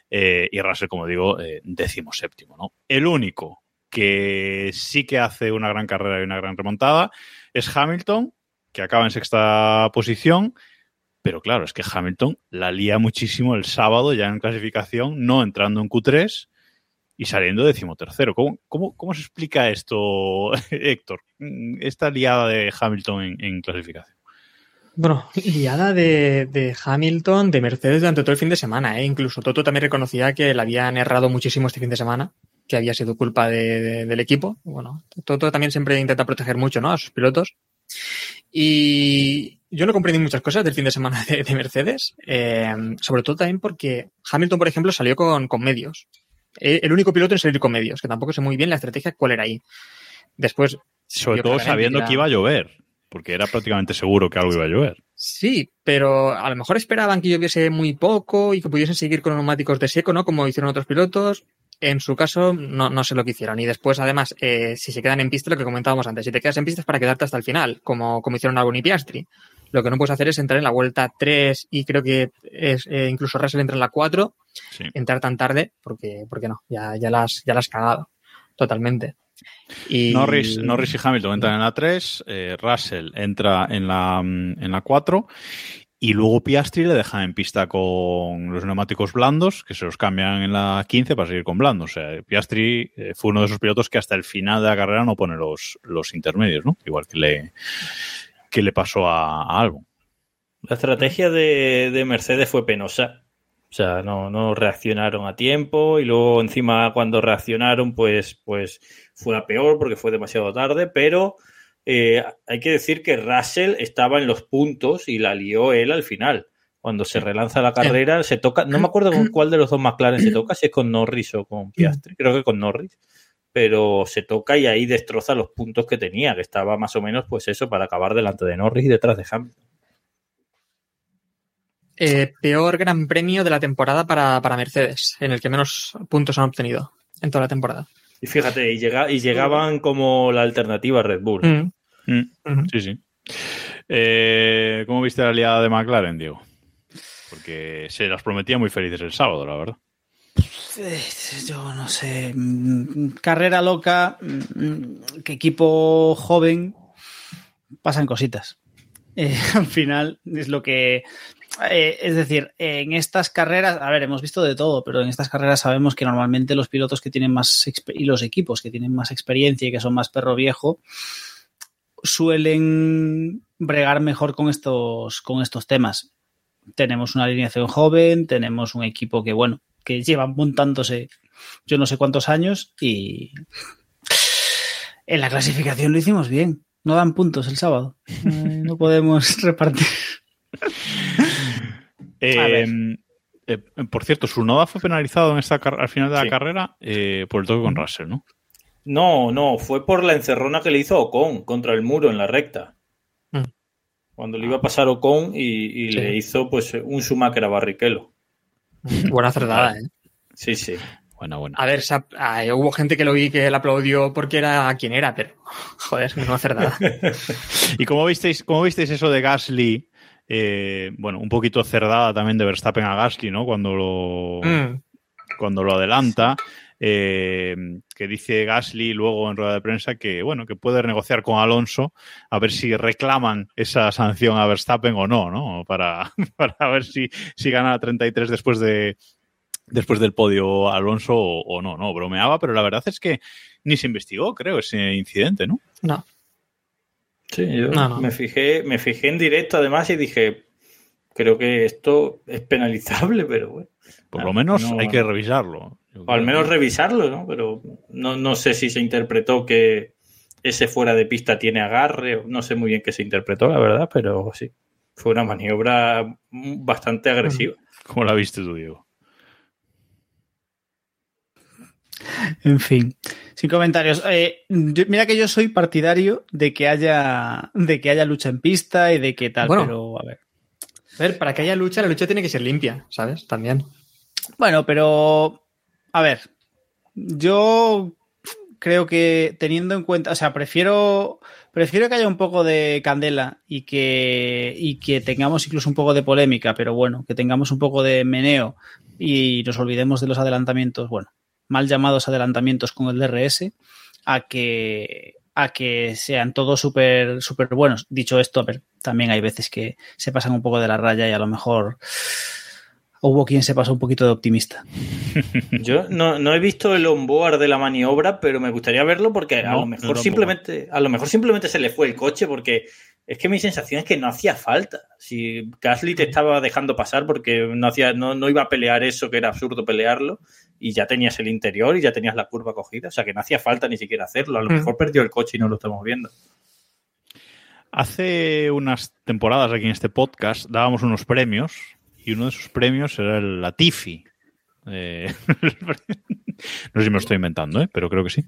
eh, y Russell, como digo, eh, décimo séptimo, ¿no? El único que sí que hace una gran carrera y una gran remontada es Hamilton, que acaba en sexta posición, pero claro, es que Hamilton la lía muchísimo el sábado ya en clasificación, no entrando en Q3 y saliendo decimotercero. ¿Cómo, cómo, cómo se explica esto, Héctor? Esta liada de Hamilton en, clasificación. Bueno, liada de, de, Hamilton, de Mercedes durante todo el fin de semana. ¿eh? Incluso Toto también reconocía que le habían errado muchísimo este fin de semana, que había sido culpa de, de, del equipo. Bueno, Toto también siempre intenta proteger mucho ¿no? a sus pilotos. Y yo no comprendí muchas cosas del fin de semana de, de Mercedes, eh, sobre todo también porque Hamilton, por ejemplo, salió con, con medios. El único piloto en salir con medios, que tampoco sé muy bien la estrategia cuál era ahí. Después. Sobre todo sabiendo que iba a llover porque era prácticamente seguro que algo iba a llover. Sí, pero a lo mejor esperaban que lloviese muy poco y que pudiesen seguir con neumáticos de seco, ¿no? Como hicieron otros pilotos. En su caso, no, no sé lo que hicieron. Y después, además, eh, si se quedan en pista, lo que comentábamos antes, si te quedas en pista es para quedarte hasta el final, como, como hicieron Albon y Piastri. Lo que no puedes hacer es entrar en la vuelta 3 y creo que es, eh, incluso Russell entra en la 4, sí. entrar tan tarde, porque, porque no, ya, ya, las, ya las has cagado totalmente. Y... Norris, Norris, y Hamilton entran en la 3, eh, Russell entra en la, en la 4 y luego Piastri le deja en pista con los neumáticos blandos, que se los cambian en la 15 para seguir con blandos. O sea, Piastri eh, fue uno de esos pilotos que hasta el final de la carrera no pone los, los intermedios, ¿no? Igual que le, que le pasó a, a Albon. La estrategia de, de Mercedes fue penosa. O sea, no, reaccionaron a tiempo y luego encima cuando reaccionaron pues, pues fue la peor porque fue demasiado tarde, pero eh, hay que decir que Russell estaba en los puntos y la lió él al final. Cuando se relanza la carrera, se toca, no me acuerdo con cuál de los dos McLaren se toca, si es con Norris o con Piastri, creo que con Norris, pero se toca y ahí destroza los puntos que tenía, que estaba más o menos pues eso para acabar delante de Norris y detrás de Hamilton. Eh, peor gran premio de la temporada para, para, Mercedes, en el que menos puntos han obtenido en toda la temporada. Y fíjate, y, llega, y llegaban como la alternativa a Red Bull. Mm. Mm. Uh -huh. Sí, sí. Eh, ¿Cómo viste la aliada de McLaren, Diego? Porque se las prometía muy felices el sábado, la verdad. Yo no sé. mm, Carrera loca, mm, que equipo joven, pasan cositas. eh, al final es lo que... eh, es decir, en estas carreras, a ver, hemos visto de todo, pero en estas carreras sabemos que normalmente los pilotos que tienen más y los equipos que tienen más experiencia y que son más perro viejo suelen bregar mejor con estos, con estos temas. Tenemos una alineación joven, tenemos un equipo que, bueno, que lleva montándose yo no sé cuántos años y en la clasificación lo hicimos bien. No dan puntos el sábado. Eh, no podemos repartir. Eh, eh, por cierto, su noda fue penalizado en esta al final de la Sí. carrera eh, por el toque con Russell, ¿no? No, no, fue por la encerrona que le hizo Ocon contra el muro en la recta. Mm. Cuando le iba a pasar Ocon y, y Sí. le hizo pues un Schumacher a Barrichello. Buena acertada, ¿eh? Sí, sí. Buena, buena. A ver, ah, hubo gente que lo vi que le aplaudió porque era quien era, pero joder, no acertada. ¿Y cómo visteis, cómo visteis eso de Gasly? Eh, bueno, un poquito cerdada también de Verstappen a Gasly, ¿no? Cuando lo, Mm, cuando lo adelanta. Eh, que dice Gasly luego en rueda de prensa que bueno que puede negociar con Alonso a ver si reclaman esa sanción a Verstappen o no, ¿no? Para, para ver si, si gana 33 después de después del podio Alonso o, o no, no, bromeaba, pero la verdad es que ni se investigó, creo, ese incidente, ¿no? no. Sí, yo No, no. Me, fijé, me fijé en directo además y dije, creo que esto es penalizable, pero bueno. Por lo menos no- hay que revisarlo. O al menos revisarlo, ¿no? Pero no, no sé si se interpretó que ese fuera de pista tiene agarre, o no sé muy bien qué se interpretó, la verdad, pero sí. Fue una maniobra bastante agresiva. ¿Cómo la viste tú, Diego? En fin, sin comentarios. Eh, yo- mira que yo soy partidario de que haya de que haya lucha en pista y de que tal, Bueno. pero a ver. A ver, para que haya lucha, la lucha tiene que ser limpia, ¿sabes? También. Bueno, pero a ver, yo creo que teniendo en cuenta, o sea, prefiero prefiero que haya un poco de candela y que y que tengamos incluso un poco de polémica, pero bueno, que tengamos un poco de meneo y nos olvidemos de los adelantamientos, bueno, mal llamados adelantamientos con el DRS, a que a que sean todos súper súper buenos. Dicho esto, a ver, también hay veces que se pasan un poco de la raya y a lo mejor hubo quien se pasó un poquito de optimista. Yo no, no he visto el onboard de la maniobra, pero me gustaría verlo porque a No, lo mejor simplemente, a lo mejor simplemente se le fue el coche porque es que mi sensación es que no hacía falta. Si Gasly te estaba dejando pasar porque no hacía, no, no iba a pelear eso que era absurdo pelearlo, y ya tenías el interior y ya tenías la curva cogida. O sea que no hacía falta ni siquiera hacerlo. A lo Mm. mejor perdió el coche y no lo estamos viendo. Hace unas temporadas aquí en este podcast dábamos unos premios y uno de esos premios era el Latifi. Eh, no sé si me lo estoy inventando, ¿eh? pero creo que sí.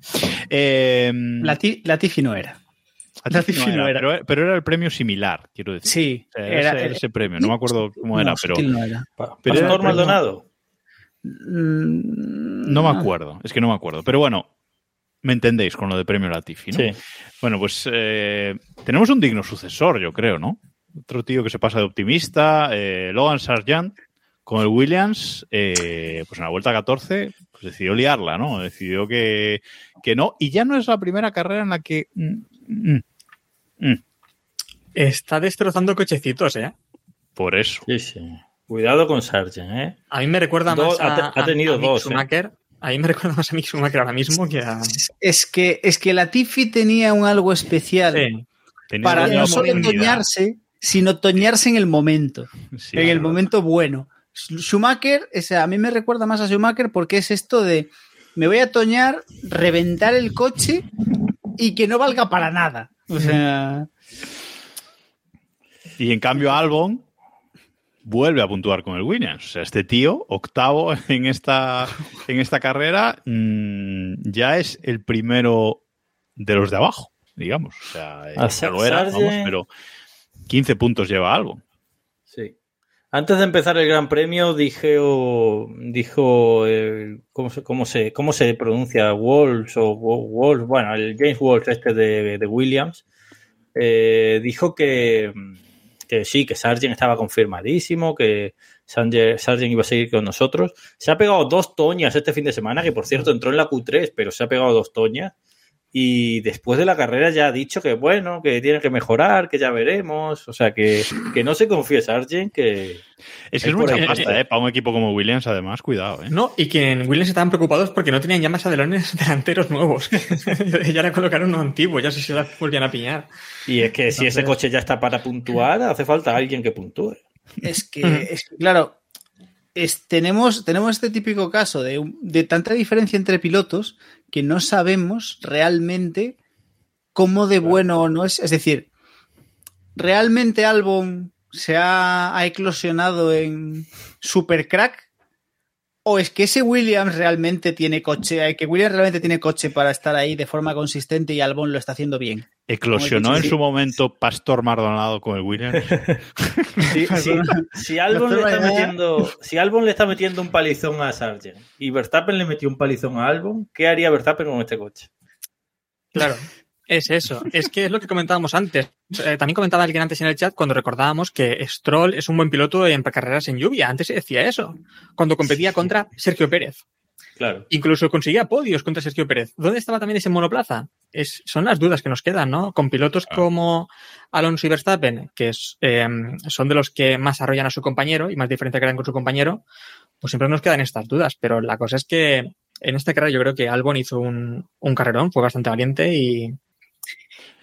Eh, Lati- Latifi no era. Latifi no era. Pero, pero era el premio similar, quiero decir. Sí, O sea, era, ese, ese premio, no me acuerdo cómo era, pero no era. Pero Pastor era- Maldonado. Mm, no me acuerdo. Es que no me acuerdo. Pero bueno, me entendéis con lo de premio Latifi, ¿no? Sí. Bueno, pues eh, tenemos un digno sucesor, yo creo, ¿no? Otro tío que se pasa de optimista, eh, Logan Sargent, con el Williams, eh, pues en la vuelta 14, pues decidió liarla, ¿no? Decidió que, que no. Y ya no es la primera carrera en la que... mm, mm, mm, Está destrozando cochecitos, ¿eh? por eso. Sí, sí. Cuidado con Sargent, ¿eh? A mí me recuerda Dos- más a, ha te- ha tenido a dos, ¿eh? A mí me recuerda más a Mick Schumacher ahora mismo que a... Es que, es que Latifi tenía un algo especial Sí. Tenía para no solo oportunidad. Sino toñarse en el momento, Sí, en el momento bueno. Schumacher, o sea, a mí me recuerda más a Schumacher porque es esto de me voy a toñar, reventar el coche y que no valga para nada. O sea, Y en cambio Albon vuelve a puntuar con el Williams. O sea, este tío, octavo en esta, en esta carrera, mm, ya es el primero de los de abajo, digamos. O sea, A ya lo era, vamos, pero 15 puntos lleva Albon. Sí. Antes de empezar el Gran Premio, dije, o- dijo, eh, ¿cómo, se, cómo, se, ¿cómo se pronuncia? Walsh o Wa- Walsh, bueno, el James Walsh este de, de Williams, eh, dijo que, que sí, que Sargent estaba confirmadísimo, que Sargent iba a seguir con nosotros. Se ha pegado dos toñas este fin de semana, que por cierto entró en la Q3, pero se ha pegado dos toñas. Y después de la carrera ya ha dicho que bueno, que tiene que mejorar, que ya veremos. O sea, que, que no se confíe Sargent, que... Es que es mucha pasta, ¿eh? Para un equipo como Williams, además, cuidado, ¿eh? No, y que en Williams estaban preocupados porque no tenían ya más adelones delanteros nuevos. ya le colocaron uno antiguo, ya si se volvían a piñar. Y es que si ese coche ya está para puntuar, hace falta alguien que puntúe. Es que, es que claro, es, tenemos, tenemos este típico caso de, de tanta diferencia entre pilotos que no sabemos realmente cómo de bueno o no es. Es decir, ¿realmente Albon se ha, ha eclosionado en supercrack? ¿O es que ese Williams realmente tiene coche, eh, que Williams realmente tiene coche para estar ahí de forma consistente y Albon lo está haciendo bien? Eclosionó en su momento Pastor Mardonado con el Williams. Si, Albon le está metiendo, si Albon le está metiendo un palizón a Sargent y Verstappen le metió un palizón a Albon, ¿qué haría Verstappen con este coche? Claro, es eso. Es que es lo que comentábamos antes. Eh, también comentaba alguien antes en el chat cuando recordábamos que Stroll es un buen piloto en carreras en lluvia. Antes se decía eso. Cuando competía contra Sergio Pérez. Claro. Incluso conseguía podios contra Sergio Pérez. ¿Dónde estaba también ese monoplaza? Es, son las dudas que nos quedan, ¿no? Con pilotos como Alonso y Verstappen, que es, eh, son de los que más arrollan a su compañero y más diferencia crean con su compañero, pues siempre nos quedan estas dudas. Pero la cosa es que en esta carrera yo creo que Albon hizo un, un carrerón, fue bastante valiente y.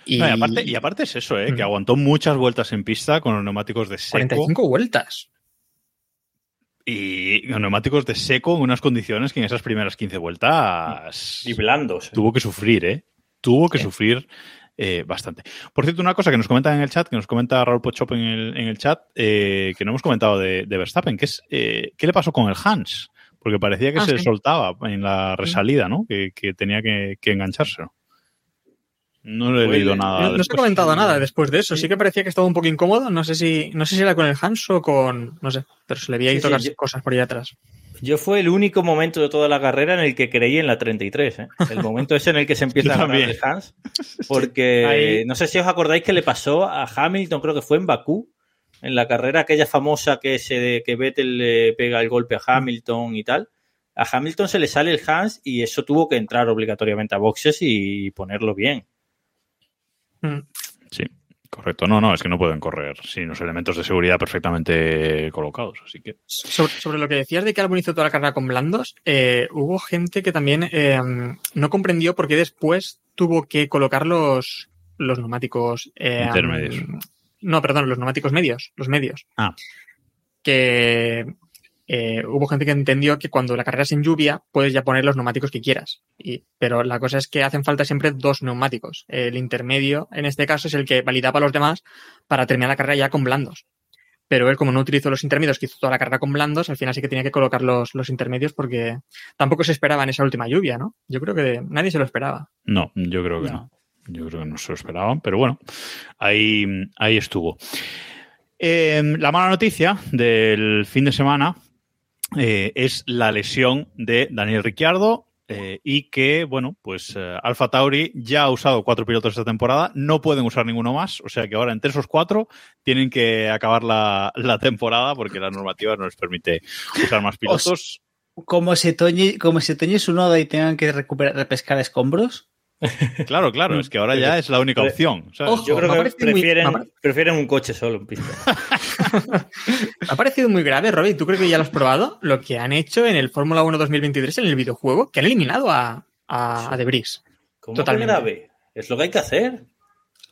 y- No, y, aparte, y aparte es eso, ¿eh? Mm. Que aguantó muchas vueltas en pista con los neumáticos de seco. 45 vueltas. Y con neumáticos de seco en unas condiciones que en esas primeras 15 vueltas Y blandos. ¿eh? tuvo que sufrir, ¿eh? Tuvo que sufrir eh, bastante. Por cierto, una cosa que nos comentan en el chat, que nos comenta Raúl Pochop en el, en el chat, eh, que no hemos comentado de, de Verstappen, que es eh, ¿qué le pasó con el Hans? Porque parecía que Ah, se sí. soltaba en la resalida, ¿no? Que, que tenía que, que engancharse. No le he leído nada. No, no se ha comentado nada después de eso. Sí que parecía que estaba un poco incómodo. No sé si, no sé si era con el Hans o con. No sé. Pero se le veía ahí Sí, sí, tocar yo- cosas por ahí atrás. Yo fue el único momento de toda la carrera en el que creí en la 33. ¿eh? El momento ese en el que se empieza a ganar el Hans. Porque Ahí- no sé si os acordáis que le pasó a Hamilton, creo que fue en Bakú, en la carrera aquella famosa que, se, que Vettel le pega el golpe a Hamilton y tal. A Hamilton se le sale el Hans y eso tuvo que entrar obligatoriamente a boxes y ponerlo bien. Mm. Sí, correcto. No, no, es que no pueden correr sin los elementos de seguridad perfectamente colocados. Así que. Sobre, sobre lo que decías de que Albon hizo toda la carrera con blandos, eh, hubo gente que también eh, no comprendió por qué después tuvo que colocar los, los neumáticos eh, Intermedios. No, perdón, los neumáticos medios, los medios. Ah. Que eh, hubo gente que entendió que cuando la carrera es en lluvia puedes ya poner los neumáticos que quieras. Y, pero la cosa es que hacen falta siempre dos neumáticos. El intermedio, en este caso, es el que validaba a los demás para terminar la carrera ya con blandos. Pero él, como no utilizó los intermedios, que hizo toda la carrera con blandos, al final sí que tenía que colocar los, los intermedios porque tampoco se esperaba en esa última lluvia, ¿no? Yo creo que nadie se lo esperaba. No, yo creo que no. Yo creo que no se lo esperaban, pero bueno, ahí, ahí estuvo. Eh, la mala noticia del fin de semana eh, es la lesión de Daniel Ricciardo eh, y que, bueno, pues eh, Alfa Tauri ya ha usado cuatro pilotos esta temporada, no pueden usar ninguno más, o sea que ahora entre esos cuatro tienen que acabar la, la temporada porque la normativa no les permite usar más pilotos. Como se toñe, como se toñe su noda y tengan que recuperar, repescar escombros. Claro, claro, es que ahora ya es la única opción. ¿sabes? Ojo, Yo creo que muy- prefieren, un coche solo en pista. Me ha parecido muy grave, Robbie. ¿Tú crees que ya lo has probado? Lo que han hecho en el Fórmula 1 2023 en el videojuego, que han eliminado a, a, a Debris. ¿Cómo Totalmente. grave? Es lo que hay que hacer.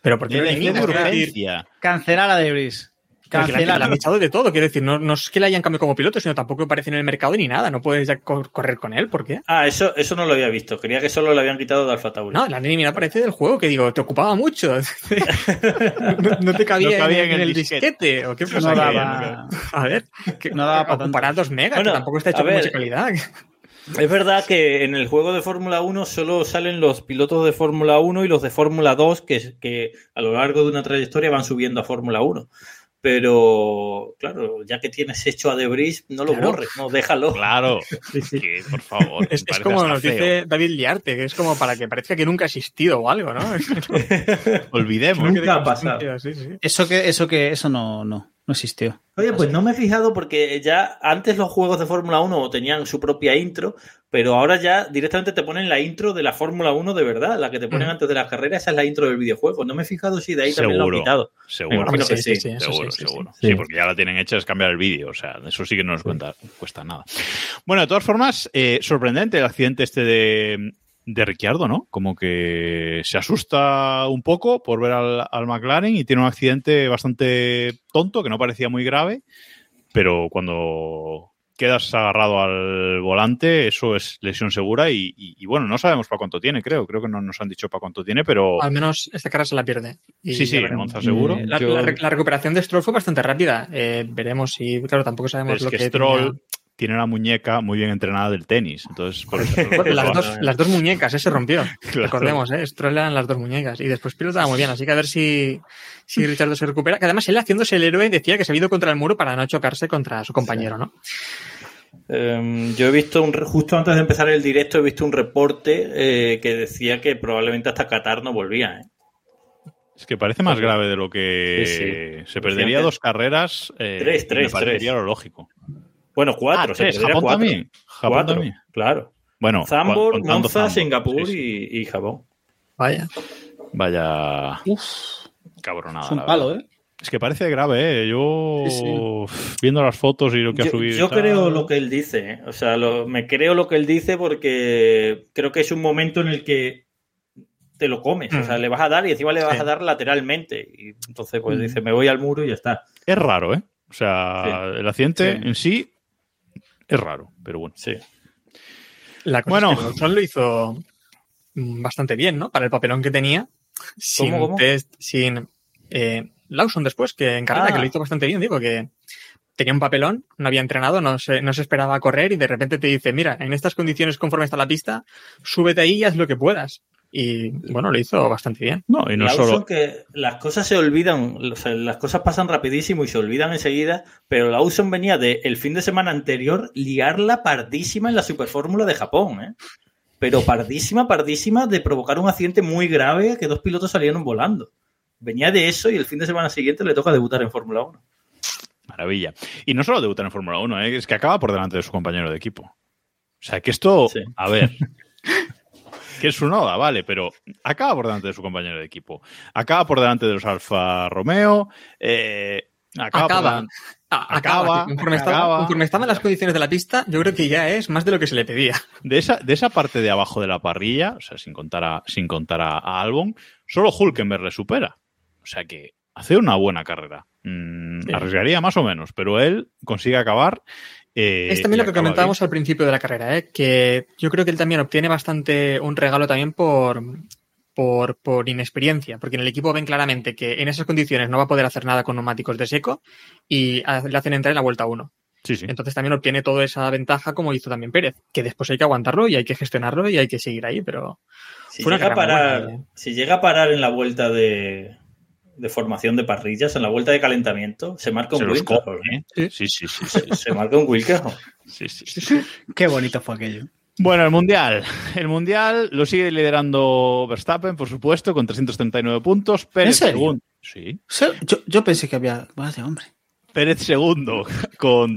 Pero ¿por qué lo eliminas? Cancelar a Debris. Porque la, la Cancelar. han echado de todo. Quiero decir, no, no es que le hayan cambiado como piloto, sino tampoco aparece en el mercado ni nada. No puedes ya cor- correr con él. ¿Por qué? Ah, eso, eso no lo había visto. Creía que solo lo habían quitado de Alfa Tauri. No, la han eliminado parece del juego, que digo, te ocupaba mucho. no, no te cabía, No cabía en, en el disquete. ¿O qué No pasa? daba, A ver, que no daba para para dos megas, Bueno, que tampoco está hecho con ver. mucha calidad. Es verdad que en el juego de Fórmula 1 solo salen los pilotos de Fórmula 1 y los de Fórmula 2 que, que a lo largo de una trayectoria van subiendo a Fórmula 1. Pero, claro, ya que tienes hecho a Debris, no lo Claro. borres, no, déjalo. Claro, que, por favor. Es, es como nos feo. dice David Liarte, que es como para que parezca que nunca ha existido o algo, ¿no? Olvidemos. Nunca ha pasado. Sí, sí. Eso que, eso que, eso no, no. No existió. Oye, pues no me he fijado porque ya antes los juegos de Fórmula 1 tenían su propia intro, pero ahora ya directamente te ponen la intro de la Fórmula 1 de verdad, la que te ponen antes de la carrera, esa es la intro del videojuego. No me he fijado si de ahí también lo han Seguro. quitado. Seguro. Que Sí, sí. sí, sí. eso seguro, sí, sí, seguro. sí. Sí, porque ya la tienen hecha es cambiar el vídeo. O sea, eso sí que no nos cuenta, cuesta nada. Bueno, de todas formas, eh, sorprendente el accidente este de, de Ricciardo, ¿no? Como que se asusta un poco por ver al, al McLaren y tiene un accidente bastante tonto, que no parecía muy grave, pero cuando quedas agarrado al volante, eso es lesión segura y, y- y bueno, no sabemos para cuánto tiene, creo. Creo que no nos han dicho para cuánto tiene, pero Al menos esta carrera se la pierde. Y sí, sí. Monza seguro. La, Yo- la re- la recuperación de Stroll fue bastante rápida. Eh, veremos si, claro, tampoco sabemos es lo que que, Stroll tenía. Tiene la muñeca muy bien entrenada del tenis. Entonces, por eso- las, dos, las dos muñecas, ese rompió. Claro. Recordemos, ¿eh? Eran las dos muñecas. Y después pilotaba muy bien. Así que a ver si, si Richardo se recupera. Que además él haciéndose el héroe decía que se había ido contra el muro para no chocarse contra su compañero, ¿no? Eh, yo he visto, un, re- justo antes de empezar el directo, he visto un reporte eh, que decía que probablemente hasta Qatar no volvía. ¿eh? Es que parece más grave de lo que Sí, sí. se perdería dos carreras. eh, Tres, y tres, me parecería tres. lo lógico. Bueno, cuatro. Ah, se tres, Japón cuatro. también. Japón Cuatro, también. claro. Bueno, Zambor, Monza, Zambor, Singapur sí, sí. Y, y Japón. Vaya. Vaya cabronada. Es un palo. ¿eh? Es que parece grave, ¿eh? Yo, Sí, viendo las fotos y lo que ha subido. yo tal, creo lo que él dice, ¿eh? o sea, lo- me creo lo que él dice porque creo que es un momento en el que te lo comes, o sea, Mm. le vas a dar y encima le vas Sí. a dar lateralmente. Y entonces, pues Mm. dice, me voy al muro y ya está. Es raro, ¿eh? O sea, el accidente Sí. en sí es raro, pero bueno. Sí. La cosa Bueno. es que lo hizo mm, bastante bien, ¿no? Para el papelón que tenía. Sin ¿Cómo, cómo? test, sin. Eh, Lawson después, que en carrera, Ah. que lo hizo bastante bien, digo, que tenía un papelón, no había entrenado, no se, no se esperaba correr y de repente te dice, mira, en estas condiciones conforme está la pista, súbete ahí y haz lo que puedas. Y bueno, lo hizo bastante bien. No, y no Lawson solo. que las cosas se olvidan, o sea, las cosas pasan rapidísimo y se olvidan enseguida, pero Lawson venía de el fin de semana anterior liarla pardísima en la Superfórmula de Japón, ¿eh? Pero pardísima, pardísima de provocar un accidente muy grave que dos pilotos salieron volando. Venía de eso y el fin de semana siguiente le toca debutar en Fórmula 1. Maravilla. Y no solo debutar en Fórmula 1, ¿eh? es que acaba por delante de su compañero de equipo. O sea, que esto, Sí. a ver, que es su noda, vale, pero acaba por delante de su compañero de equipo. Acaba por delante de los Alfa Romeo. eh, acaba, por Acaba. delante- Ah, Acaba, acaba. Conforme, estaba, acaba. conforme estaban las condiciones de la pista, yo creo que ya es más de lo que se le pedía. de, esa, de esa parte de abajo de la parrilla, o sea, sin contar a, sin contar a, a Albon, solo Hulkenberg le supera. O sea que hace una buena carrera. Mm, Sí. Arriesgaría más o menos, pero él consigue acabar. Eh, Es también lo que comentábamos al principio de la carrera, ¿eh? que yo creo que él también obtiene bastante un regalo también por, por, por inexperiencia, porque en el equipo ven claramente que en esas condiciones no va a poder hacer nada con neumáticos de seco y le hacen entrar en la vuelta 1. bien. Sí, sí. Entonces también obtiene toda esa ventaja como hizo también Pérez, que después hay que aguantarlo y hay que gestionarlo y hay que seguir ahí, pero Si Fue una llega, a parar, buena, ¿eh? si llega a parar en la vuelta de, de formación de parrillas, en la vuelta de calentamiento, se marca un Wilkerson, ¿eh? ¿eh? Sí, sí, sí. sí, sí, Se marca un Wilkerson. sí, sí, sí. Qué bonito fue aquello. Bueno, el Mundial. El Mundial lo sigue liderando Verstappen, por supuesto, con 339 puntos. Pérez segundo. Sí. Yo, yo pensé que había de hombre. Pérez segundo con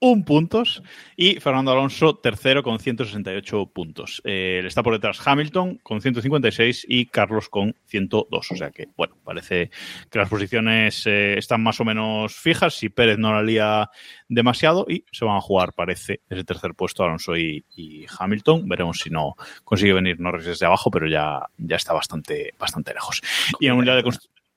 201 puntos y Fernando Alonso tercero con 168 puntos. Eh, está por detrás Hamilton con 156 y Carlos con 102. O sea que, bueno, parece que las posiciones eh, están más o menos fijas. Si Pérez no la lía demasiado y se van a jugar, parece, ese tercer puesto Alonso y, Hamilton. Veremos si no consigue venir Norris desde abajo, pero ya, ya está bastante, bastante lejos. Y en Mundial de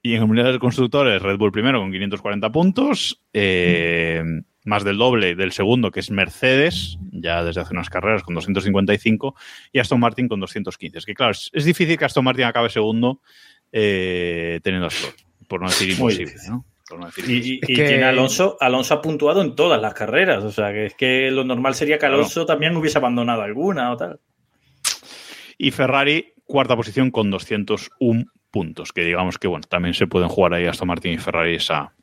y en de Constructores, Red Bull primero con 540 puntos, eh, más del doble del segundo, que es Mercedes, ya desde hace unas carreras con 255, y Aston Martin con 215. Es que, claro, es, es difícil que Aston Martin acabe segundo eh, teniendo a Stroll, por no decir imposible. ¿no? Por no decir Y, imposible. y- Es y que- tiene Alonso, Alonso ha puntuado en todas las carreras. O sea, que es que lo normal sería que Alonso también hubiese abandonado alguna o tal. Y Ferrari, cuarta posición con 201 puntos, que digamos que, bueno, también se pueden jugar ahí Aston Martin y Ferrari esa,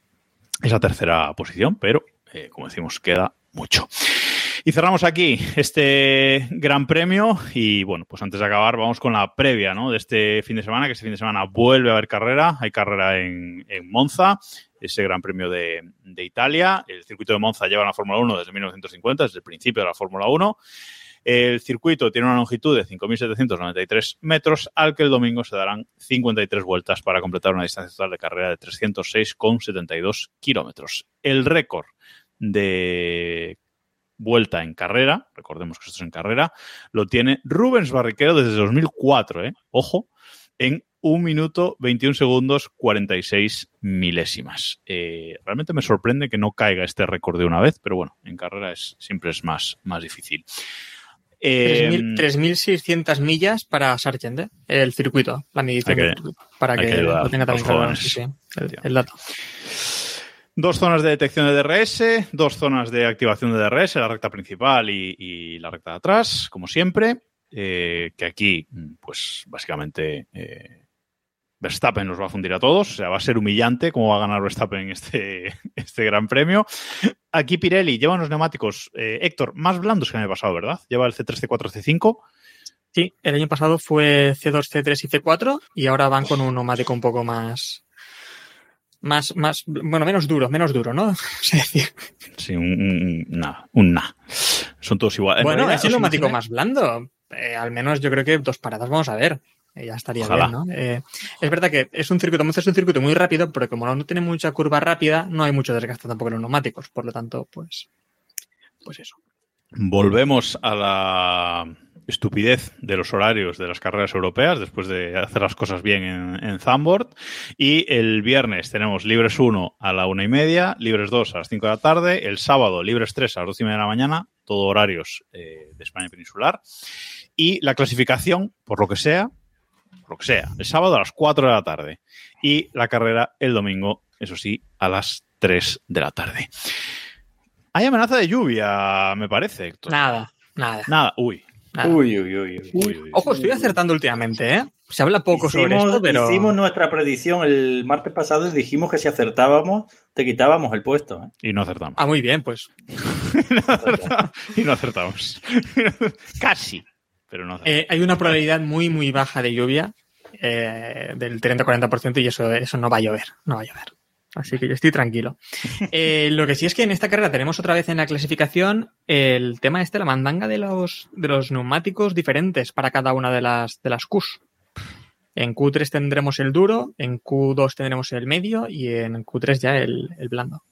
esa tercera posición, pero, eh, como decimos, queda mucho. Y cerramos aquí este gran premio y bueno, pues antes de acabar vamos con la previa de este fin de semana, que este fin de semana vuelve a haber carrera, hay carrera en, en Monza, ese Gran Premio de, de Italia. El circuito de Monza lleva la Fórmula 1 desde 1950, desde el principio de la Fórmula 1. El circuito tiene una longitud de 5.793 metros, al que el domingo se darán 53 vueltas para completar una distancia total de carrera de 306,72 kilómetros. El récord de vuelta en carrera, recordemos que esto es en carrera, lo tiene Rubens Barrichello desde 2004, ¿eh? ojo, en 1 minuto 21 segundos 46 milésimas. Eh, realmente me sorprende que no caiga este récord de una vez, pero bueno, en carrera es, siempre es más, más difícil. Eh, 3.000 3.600 millas para Sargent, ¿eh? el circuito, la medición que- para que, que lo tenga también claro, jóvenes. sí, sí, el, el dato. Dos zonas de detección de DRS, dos zonas de activación de DRS, la recta principal y, y la recta de atrás, como siempre. eh, que aquí, pues básicamente, eh, Verstappen los va a fundir a todos. O sea, va a ser humillante cómo va a ganar Verstappen este, este gran premio. Aquí Pirelli lleva unos neumáticos, eh, Héctor, más blandos que el año pasado, ¿verdad? Lleva el C3, C4, C5. Sí, el año pasado fue C2, C3 y C4 y ahora van con un neumático un poco más, más, más, bueno, menos duro, menos duro, ¿no? Sí, un, na, un na. Son todos iguales. En bueno, realidad, es el neumático más blando. Eh, al menos yo creo que dos paradas vamos a ver. Eh, ya estaría Ojalá. bien, ¿no? Eh, es verdad que es un circuito, es un circuito muy rápido, pero como no tiene mucha curva rápida, no hay mucho desgaste tampoco en los neumáticos. Por lo tanto, pues, pues eso. Volvemos a la estupidez de los horarios de las carreras europeas después de hacer las cosas bien en, en Zandvoort. Y el viernes tenemos libres 1 a la una y media, libres 2 a las 5 de la tarde, el sábado libres 3 a las 12 y media de la mañana, todo horarios eh, de España peninsular. Y la clasificación, por lo que sea, lo que sea, el sábado a las 4 de la tarde. Y la carrera el domingo, eso sí, a las 3 de la tarde. Hay amenaza de lluvia, me parece, Héctor. Nada, nada. Nada, uy. nada. Uy, uy, uy. uy. uy, uy. Ojo, estoy acertando últimamente, ¿eh? Se habla poco sobre esto, pero. hicimos nuestra predicción el martes pasado y dijimos que si acertábamos, te quitábamos el puesto. ¿eh? Y no acertamos. Ah, muy bien, pues. y no acertamos. Casi, pero no. Eh, hay una probabilidad muy, muy baja de lluvia, eh, del 30-40%, y eso, eso no va a llover, no va a llover. Así que yo estoy tranquilo. Eh, lo que sí es que en esta carrera tenemos otra vez en la clasificación el tema este, la mandanga de los, de los neumáticos diferentes para cada una de las, de las Qs. En Q3 tendremos el duro, en Q2 tendremos el medio y en Q3 ya el, el blando.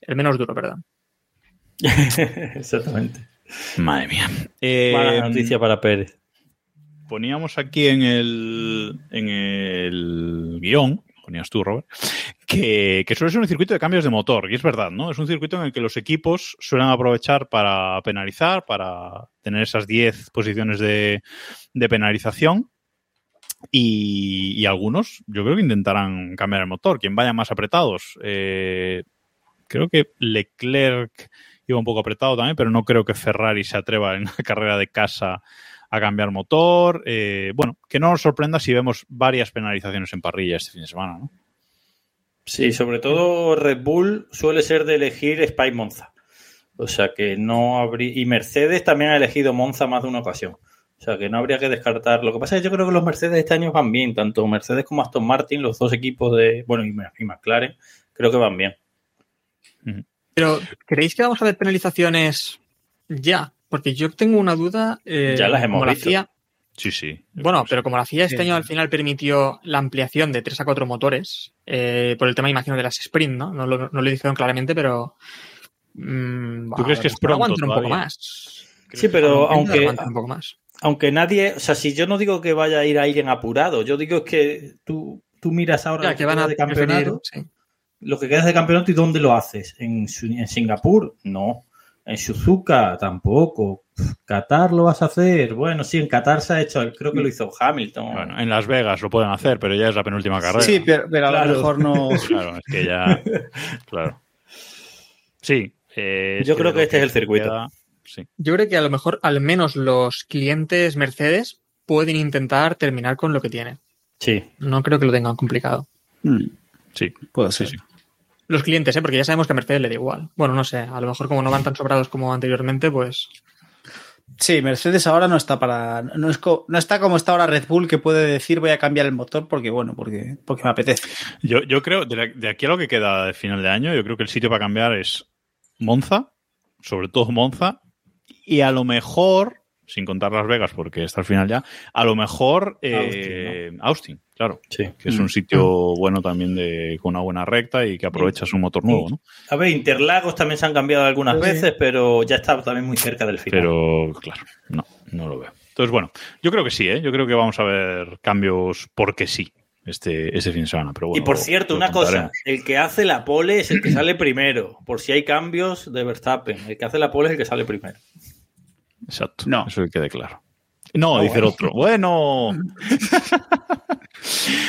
El menos duro, perdón. Exactamente. Madre mía. Eh, Mala noticia para Pérez. Poníamos aquí en el, en el guion, ponías tú, Robert, que, que suele ser un circuito de cambios de motor. Y es verdad, ¿no? Es un circuito en el que los equipos suelen aprovechar para penalizar, para tener esas 10 posiciones de, de penalización. Y, y algunos, yo creo que intentarán cambiar el motor. Quien vaya más apretados. Eh, creo que Leclerc iba un poco apretado también, pero no creo que Ferrari se atreva en la carrera de casa a cambiar motor. Eh, bueno, que no nos sorprenda si vemos varias penalizaciones en parrilla este fin de semana, ¿no? Sí, sobre todo Red Bull suele ser de elegir Spy Monza. O sea que no habría. Y Mercedes también ha elegido Monza más de una ocasión. O sea que no habría que descartar. Lo que pasa es que yo creo que los Mercedes este año van bien. Tanto Mercedes como Aston Martin, los dos equipos de. Bueno, y, y McLaren, creo que van bien. Pero, ¿creéis que vamos a ver penalizaciones ya? Porque yo tengo una duda. eh, Ya las hemos como la visto. FIA- Sí, sí. bueno, pero como la FIA este Sí. año al final permitió la ampliación de 3 a 4 motores, eh, por el tema, imagino, de las sprint, ¿no? No lo, no lo dijeron claramente, pero. mm, ¿Tú crees que es pronto aguantan un poco más. Sí, pero aunque, aguantan un poco más. aunque nadie. O sea, si yo no digo que vaya a ir alguien apurado, yo digo que tú, tú miras ahora Ya, que van a de preferir, campeonato. sí. Lo que quedas de campeonato y dónde lo haces. ¿En, Singapur? No. En Suzuka tampoco. Qatar lo vas a hacer. Bueno, sí, en Qatar se ha hecho, creo que lo hizo Hamilton. Bueno, en Las Vegas lo pueden hacer, pero ya es la penúltima carrera. Sí, pero, pero a Claro. lo mejor no. Claro, es que ya. Claro. Sí. eh, Yo creo que este es el circuito. queda- Sí. Yo creo que a lo mejor al menos los clientes Mercedes pueden intentar terminar con lo que tienen. Sí. No creo que lo tengan complicado. Mm, Sí. Puede ser. Sí, sí. Los clientes, ¿eh? porque ya sabemos que a Mercedes le da igual. Bueno, no sé, a lo mejor como no van tan sobrados como anteriormente, pues Sí, Mercedes ahora no está para. No, es co- no está como está ahora Red Bull, que puede decir voy a cambiar el motor porque, bueno, porque, porque me apetece. Yo, yo creo, de, la- de aquí a lo que queda de final de año, yo creo que el sitio para cambiar es Monza, sobre todo Monza, y a lo mejor, sin contar Las Vegas, porque está al final ya, a lo mejor eh, Austin, claro, Sí. que es un sitio bueno también de con una buena recta y que aprovechas un motor nuevo, ¿no? A ver, Interlagos también se han cambiado algunas Sí. veces, pero ya está también muy cerca del final. Pero, claro, no, no lo veo. Entonces, bueno, yo creo que sí, ¿eh? Yo creo que vamos a ver cambios porque sí este, este fin de semana. Pero bueno, y por cierto, lo una cosa, el que hace la pole es el que sale primero, por si hay cambios de Verstappen. El que hace la pole es el que sale primero. Exacto. No. Eso que quede claro. No, dice el otro. Bueno,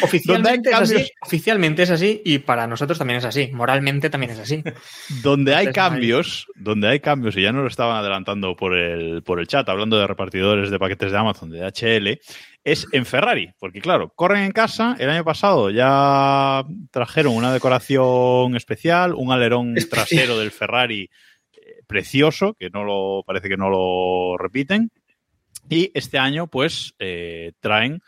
Oficialmente es, así, oficialmente es así y para nosotros también es así. Moralmente también es así. donde hay Entonces, no hay- cambios, donde hay cambios, y ya nos lo estaban adelantando por el, por el chat, hablando de repartidores de paquetes de Amazon, de HL, es en Ferrari. Porque, claro, corren en casa. El año pasado ya trajeron una decoración especial, un alerón Especial. trasero del Ferrari eh, precioso, que no lo, parece que no lo repiten. Y este año, pues, eh, traen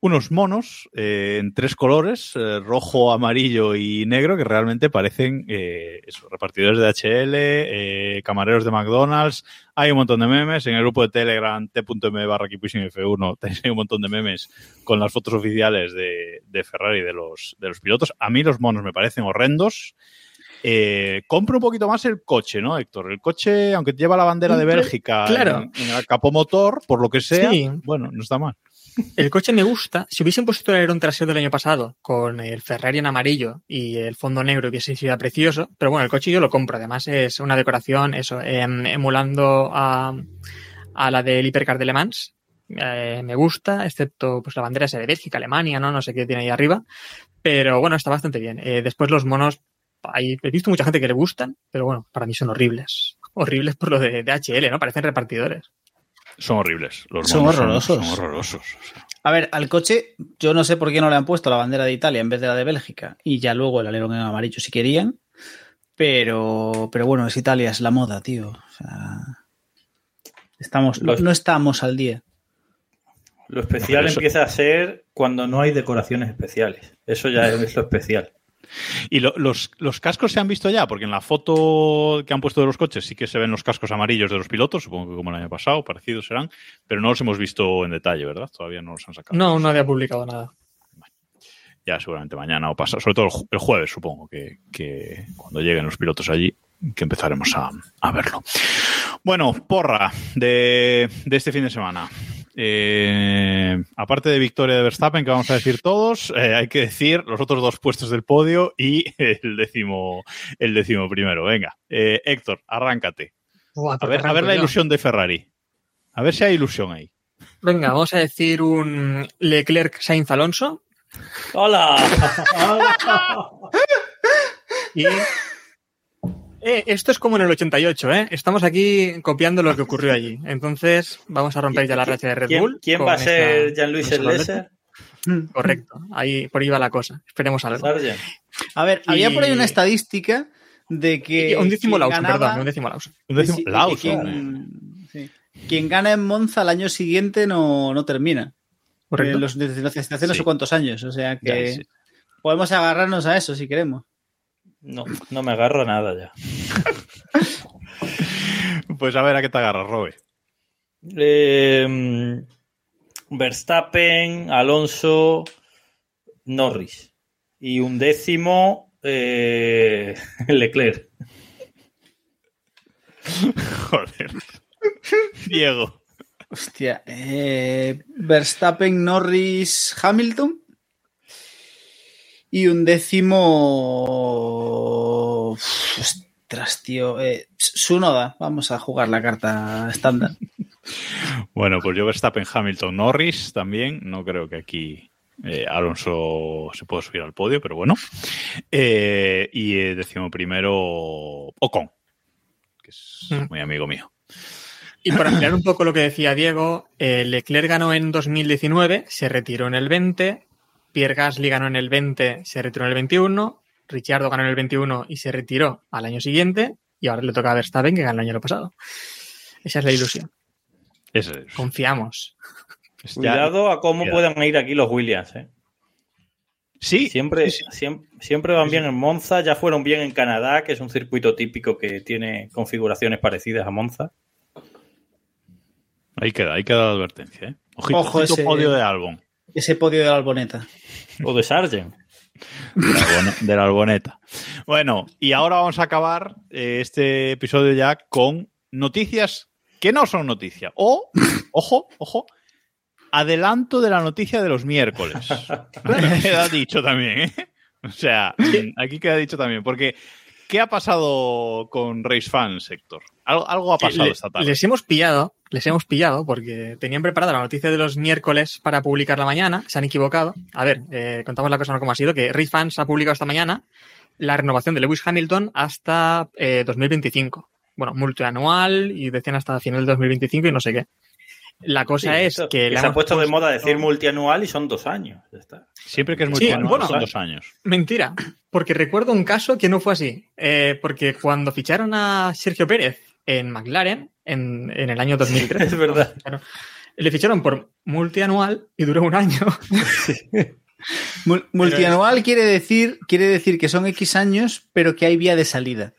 unos monos eh, en tres colores, eh, rojo, amarillo y negro, que realmente parecen eso, repartidores de HL, camareros de McDonald's. Hay un montón de memes. En el grupo de Telegram, t.m barra keeppushing F1, tenéis un montón de memes con las fotos oficiales de, de Ferrari de los, de los pilotos. A mí los monos me parecen horrendos. Eh, compro un poquito más el coche, ¿no, Héctor? El coche, aunque lleva la bandera de Bélgica claro. en, en el capomotor, por lo que sea, Sí. bueno, no está mal. El coche me gusta. Si hubiesen puesto el alerón trasero del año pasado con el Ferrari en amarillo y el fondo negro hubiese sido precioso, pero bueno, el coche yo lo compro. Además es una decoración, eso, em, emulando a, a la del Hipercar de Le Mans. Eh, me gusta, excepto pues la bandera esa de Bélgica, Alemania, ¿no? No sé qué tiene ahí arriba. Pero bueno, está bastante bien. Eh, después los monos, hay, he visto mucha gente que le gustan, pero bueno, para mí son horribles. Horribles por lo de, de HL, ¿no? Parecen repartidores. Son horribles. Los Son horrorosos. Son, horrorosos. o sea. A ver, al coche, yo no sé por qué no le han puesto la bandera de Italia en vez de la de Bélgica y ya luego el alerón en amarillo si querían. Pero, pero bueno, es Italia, es la moda, tío. O sea, estamos, no, Los- no estamos al día. Lo especial eso- empieza a ser cuando no hay decoraciones especiales. Eso ya es lo especial. Y lo- los, los cascos se han visto ya, porque en la foto que han puesto de los coches sí que se ven los cascos amarillos de los pilotos, supongo que como el año pasado, parecidos serán, pero no los hemos visto en detalle, ¿verdad? Todavía no los han sacado. No, no había publicado nada. Ya seguramente mañana o pasado, sobre todo el jueves, supongo, que, que cuando lleguen los pilotos allí, que empezaremos a, a verlo. Bueno, porra de, de este fin de semana. Eh, aparte de victoria de Verstappen, que vamos a decir todos, eh, hay que decir los otros dos puestos del podio y el décimo, el décimo primero. Venga, eh, Héctor, arráncate. A ver, a ver arranco la ilusión de Ferrari. A ver si hay ilusión ahí. Venga, vamos a decir un Leclerc Sainz Alonso ¡Hola! y Eh, esto es como en el 88, ¿eh? Estamos aquí copiando lo que ocurrió allí. Entonces, vamos a romper ya la racha de Red ¿Quién, Bull. quién va a ser esta Lesser? Correcto. Ahí, por ahí va la cosa. Esperemos algo. A ver, había por ahí una estadística de que. Y un décimo Lawson, ganaba- perdón, un décimo Lawson. Un décimo- Sí, eh. quien, sí. Quien gana en Monza al año siguiente no, no termina. Correcto. Eh, Los, desde las Sí. sé cuántos años. O sea que Ya, sí. podemos agarrarnos a eso si queremos. No, no me agarro a nada ya. Pues a ver a qué te agarras, Robe. Eh, Verstappen, Alonso, Norris. Y un décimo, eh, Leclerc. Joder. Diego. Hostia. eh, Verstappen, Norris, Hamilton. Y un décimo. Ostras, tío. Eh, Sunoda. Vamos a jugar la carta estándar. Bueno, pues yo Verstappen, Hamilton, Norris también. No creo que aquí eh, Alonso se pueda subir al podio, pero bueno. Eh, y eh, decimo primero Ocon, que es Mm. muy amigo mío. Y para ampliar un poco lo que decía Diego, eh, Leclerc ganó en 2019, se retiró en el 20, Pierre Gasly ganó en el 20, se retiró en el 21, Ricciardo ganó en el 21 y se retiró al año siguiente, y ahora le toca a Verstappen que ganó el año pasado. Esa es la ilusión. Es. Confiamos. Cuidado a cómo Cuidado. puedan ir aquí los Williams. ¿eh? Sí, Siempre, sí, sí. siem- siempre van bien en Monza, ya fueron bien en Canadá, que es un circuito típico que tiene configuraciones parecidas a Monza. Ahí queda, ahí queda la advertencia. ¿eh? Ojito, Ojo ojito ese- podio de Albon. Ese podio de la Alboneta. O de Sargent. De la, Alboneta. Bueno, y ahora vamos a acabar eh, este episodio ya con noticias que no son noticias. O, ojo, ojo, adelanto de la noticia de los miércoles. queda dicho también, ¿eh? O sea, aquí queda dicho también, porque ¿qué ha pasado con Race Fans, Héctor? Algo, algo ha pasado Le- esta tarde. Les hemos pillado, les hemos pillado porque tenían preparada la noticia de los miércoles para publicarla mañana, se han equivocado. A ver, eh, contamos la cosa no como ha sido, que Race Fans ha publicado esta mañana la renovación de Lewis Hamilton hasta eh, 2025. Bueno, multianual y decían hasta final de 2025 y no sé qué. La cosa Sí, es eso, que... le se ha puesto de moda decir multianual y son dos años. Ya está. Siempre que es muy Sí, bueno. son dos años. Mentira, porque recuerdo un caso que no fue así. Eh, porque cuando ficharon a Sergio Pérez en McLaren en, en el año 2013, Es verdad. Claro. Le ficharon por multianual y duró un año. Mul- Multianual quiere decir, quiere decir que son X años, pero que hay vía de salida.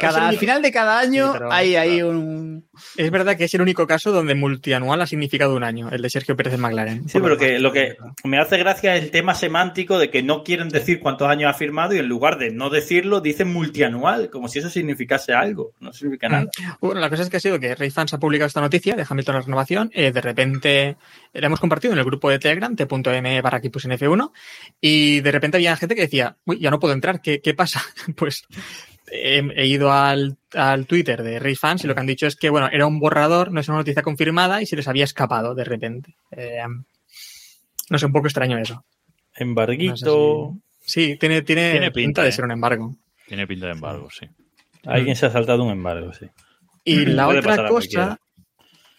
Cada, al final de cada año Sí, pero- hay, hay un. Es verdad que es el único caso donde multianual ha significado un año, el de Sergio Pérez en McLaren. Sí, pero lo que lo que me hace gracia es el tema semántico de que no quieren decir cuántos años ha firmado y en lugar de no decirlo dicen multianual, como si eso significase algo. No significa nada. Bueno, la cosa es que ha sido que Ray Fans ha publicado esta noticia de Hamilton la renovación. eh, de repente la hemos compartido en el grupo de Telegram, t.m barra equipos en F1, y de repente había gente que decía, uy, ya no puedo entrar, ¿qué, qué pasa? Pues he, he ido al, al Twitter de Ray Fans y lo que han dicho es que, bueno, era un borrador, no es una noticia confirmada y se les había escapado de repente. Eh, no sé, un poco extraño eso. Embarguito. No Sí, tiene, tiene, Tiene pinta, pinta, de eh. ser un embargo. Tiene pinta de embargo, sí. Alguien se ha saltado un embargo, sí. Y la otra cosa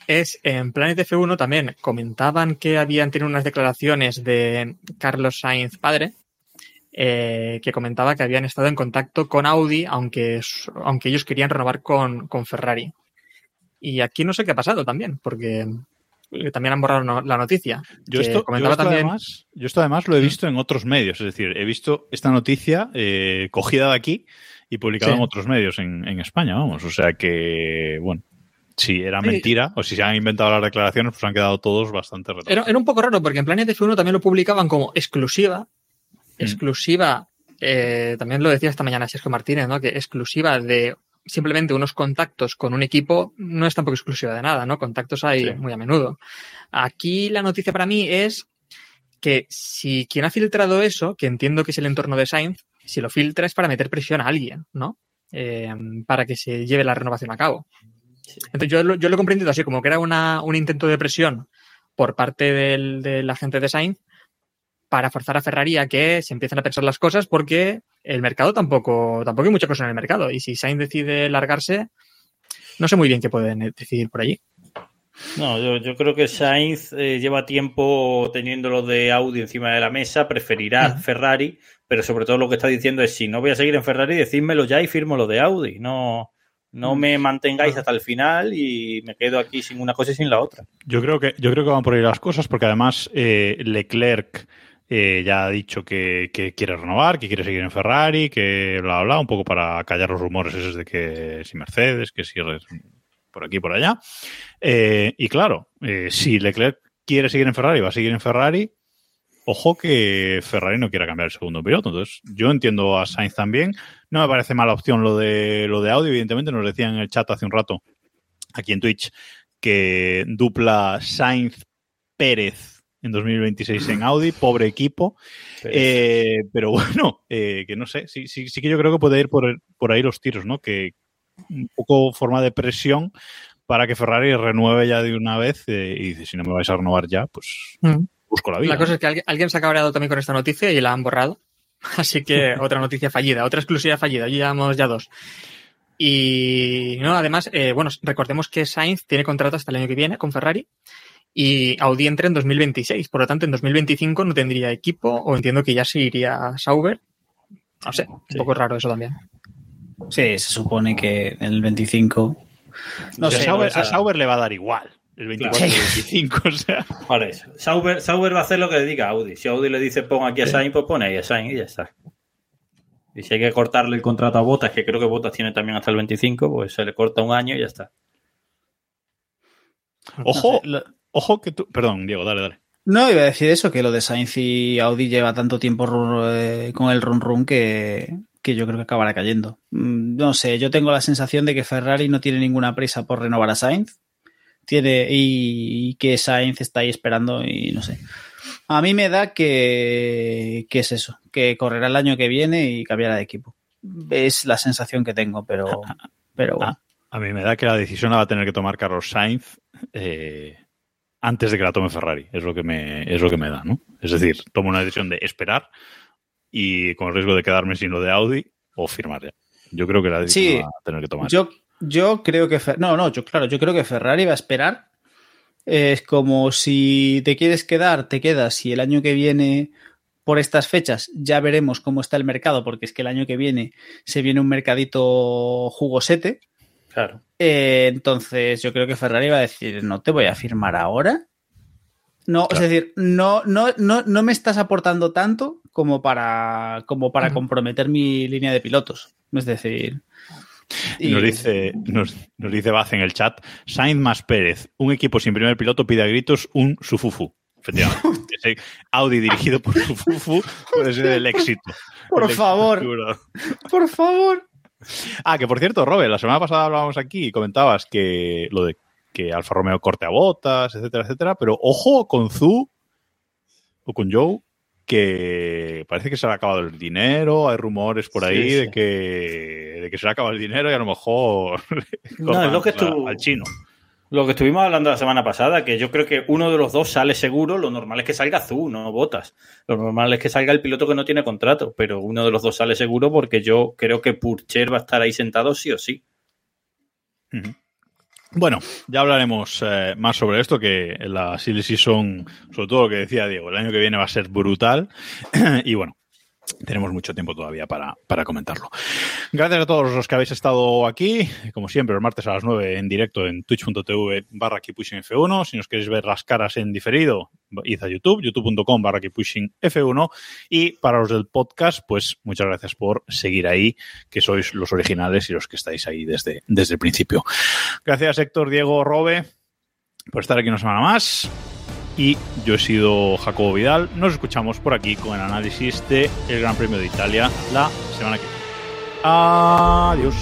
es, en Planet F1 también comentaban que habían tenido unas declaraciones de Carlos Sainz padre, eh, que comentaba que habían estado en contacto con Audi, aunque, aunque ellos querían renovar con, con Ferrari. Y aquí no sé qué ha pasado también, porque eh, también han borrado no- la noticia. Yo esto, yo comentaba esto también. además, yo esto además lo he visto en otros medios, es decir, he visto esta noticia eh, cogida de aquí y publicada Sí. en otros medios en, en España, vamos. O sea que, bueno, si era Sí. mentira o si se han inventado las declaraciones, pues han quedado todos bastante retados. Era, era un poco raro porque en Planet F1 también lo publicaban como exclusiva. Exclusiva, eh, también lo decía esta mañana Sergio Martínez, ¿no? Que exclusiva de simplemente unos contactos con un equipo no es tampoco exclusiva de nada, ¿no? Contactos hay Sí. muy a menudo. Aquí la noticia para mí es que si quien ha filtrado eso, que entiendo que es el entorno de Sainz, si lo filtra es para meter presión a alguien, ¿no? Eh, para que se lleve la renovación a cabo. Entonces yo, lo- yo lo he comprendido así, como que era una, un intento de presión por parte del, de la gente de Sainz para forzar a Ferrari a que se empiecen a pensar las cosas porque el mercado tampoco, tampoco hay mucha cosa en el mercado. Y si Sainz decide largarse, no sé muy bien qué pueden decidir por allí. No, yo, yo creo que Sainz eh, lleva tiempo teniendo lo de Audi encima de la mesa, preferirá Ferrari, pero sobre todo lo que está diciendo es si no voy a seguir en Ferrari, decídmelo ya y firmo lo de Audi. No, no me mantengáis hasta el final y me quedo aquí sin una cosa y sin la otra. Yo creo que, yo creo que van por ahí las cosas, porque además eh, Leclerc eh, ya ha dicho que, quiere renovar, que quiere seguir en Ferrari, que bla, bla, un poco para callar los rumores esos de que si Mercedes, que si por aquí, por allá. Eh, y claro, eh, si Leclerc quiere seguir en Ferrari, va a seguir en Ferrari. Ojo que Ferrari no quiera cambiar el segundo piloto. Entonces, yo entiendo a Sainz también. No me parece mala opción lo de lo de Audi, evidentemente. Nos decían en el chat hace un rato, aquí en Twitch, que dupla Sainz Pérez en 2026 en Audi, pobre equipo. Eh, pero bueno, eh, que no sé, sí, sí, sí que yo creo que puede ir por, por ahí los tiros, ¿no? Que un poco forma de presión para que Ferrari renueve ya de una vez eh, y dice, si no me vais a renovar ya, pues busco la vida. La cosa es que alguien, alguien se ha cabreado también con esta noticia y la han borrado. Así que otra noticia fallida, otra exclusiva fallida. Ya llevamos ya dos. Y no, además, eh, bueno, recordemos que Sainz tiene contrato hasta el año que viene con Ferrari y Audi entra en 2026. Por lo tanto, en 2025 no tendría equipo o entiendo que ya se iría a Sauber. No sé, un poco raro eso también. Sí, se supone que en el 25. No sé. Sauber, a Sauber le va a dar igual. el 24 y el 25, o sea. Eso. Sauber, Sauber va a hacer lo que le diga Audi. Si Audi le dice pon aquí a Sainz, pues pone ahí a Sainz y ya está. Y si hay que cortarle el contrato a Botas, que creo que Botas tiene también hasta el 25, pues se le corta un año y ya está. Ojo, ojo que tú. Perdón, Diego, dale, dale. No, iba a decir eso, que lo de Sainz y Audi lleva tanto tiempo eh, con el run run que, que yo creo que acabará cayendo. Mm, No sé, yo tengo la sensación de que Ferrari no tiene ninguna prisa por renovar a Sainz. Tiene, y, y que Sainz está ahí esperando y no sé. A mí me da que, que es eso, que correrá el año que viene y cambiará de equipo. Es la sensación que tengo, pero, pero bueno. A mí me da que la decisión la va a tener que tomar Carlos Sainz eh, antes de que la tome Ferrari. Es lo que me, es lo que me da, ¿no? Es decir, tomo una decisión de esperar y con el riesgo de quedarme sin lo de Audi o firmar ya. Yo creo que la decisión Sí, va a tener que tomar. Yo, yo creo que. Fer- No, no, yo, claro, yo creo que Ferrari va a esperar. Es como si te quieres quedar, te quedas y el año que viene, por estas fechas, ya veremos cómo está el mercado, porque es que el año que viene se viene un mercadito jugosete. Claro. Eh, entonces, yo creo que Ferrari va a decir: No te voy a firmar ahora. No, Claro. es decir, no, no, no, no me estás aportando tanto como para, como para comprometer mi línea de pilotos. Es decir. Y nos dice, nos, nos dice Baz en el chat, Sainz más Pérez, un equipo sin primer piloto pide a gritos un Sufufu. Efectivamente, ese Audi dirigido por Sufufu puede ser el éxito. Por El favor. Por favor. Ah, que por cierto, Robert, la semana pasada hablábamos aquí y comentabas que lo de que Alfa Romeo corte a botas, etcétera, etcétera, pero ojo con Zu o con Joe, que parece que se le ha acabado el dinero, hay rumores por ahí Sí, sí. de que de que se le ha acabado el dinero y a lo mejor No, es lo que estuvo- al chino. Lo que estuvimos hablando la semana pasada, que yo creo que uno de los dos sale seguro, lo normal es que salga Azul, no Botas. Lo normal es que salga el piloto que no tiene contrato, pero uno de los dos sale seguro porque yo creo que Purcher va a estar ahí sentado sí o sí. Bueno, ya hablaremos eh, más sobre esto, que la Silly sobre todo lo que decía Diego, el año que viene va a ser brutal. y bueno, tenemos mucho tiempo todavía para, para comentarlo. Gracias a todos los que habéis estado aquí. Como siempre, los martes a las 9 en directo en twitch.tv barra Keeppushing F1. Si nos queréis ver las caras en diferido, id a YouTube, youtube.com barra Keeppushing F1. Y para los del podcast, pues muchas gracias por seguir ahí, que sois los originales y los que estáis ahí desde, desde el principio. Gracias Héctor, Diego, Robe, por estar aquí una semana más. Y yo he sido Jacobo Vidal. Nos escuchamos por aquí con el análisis del Gran Premio de Italia la semana que viene. Adiós.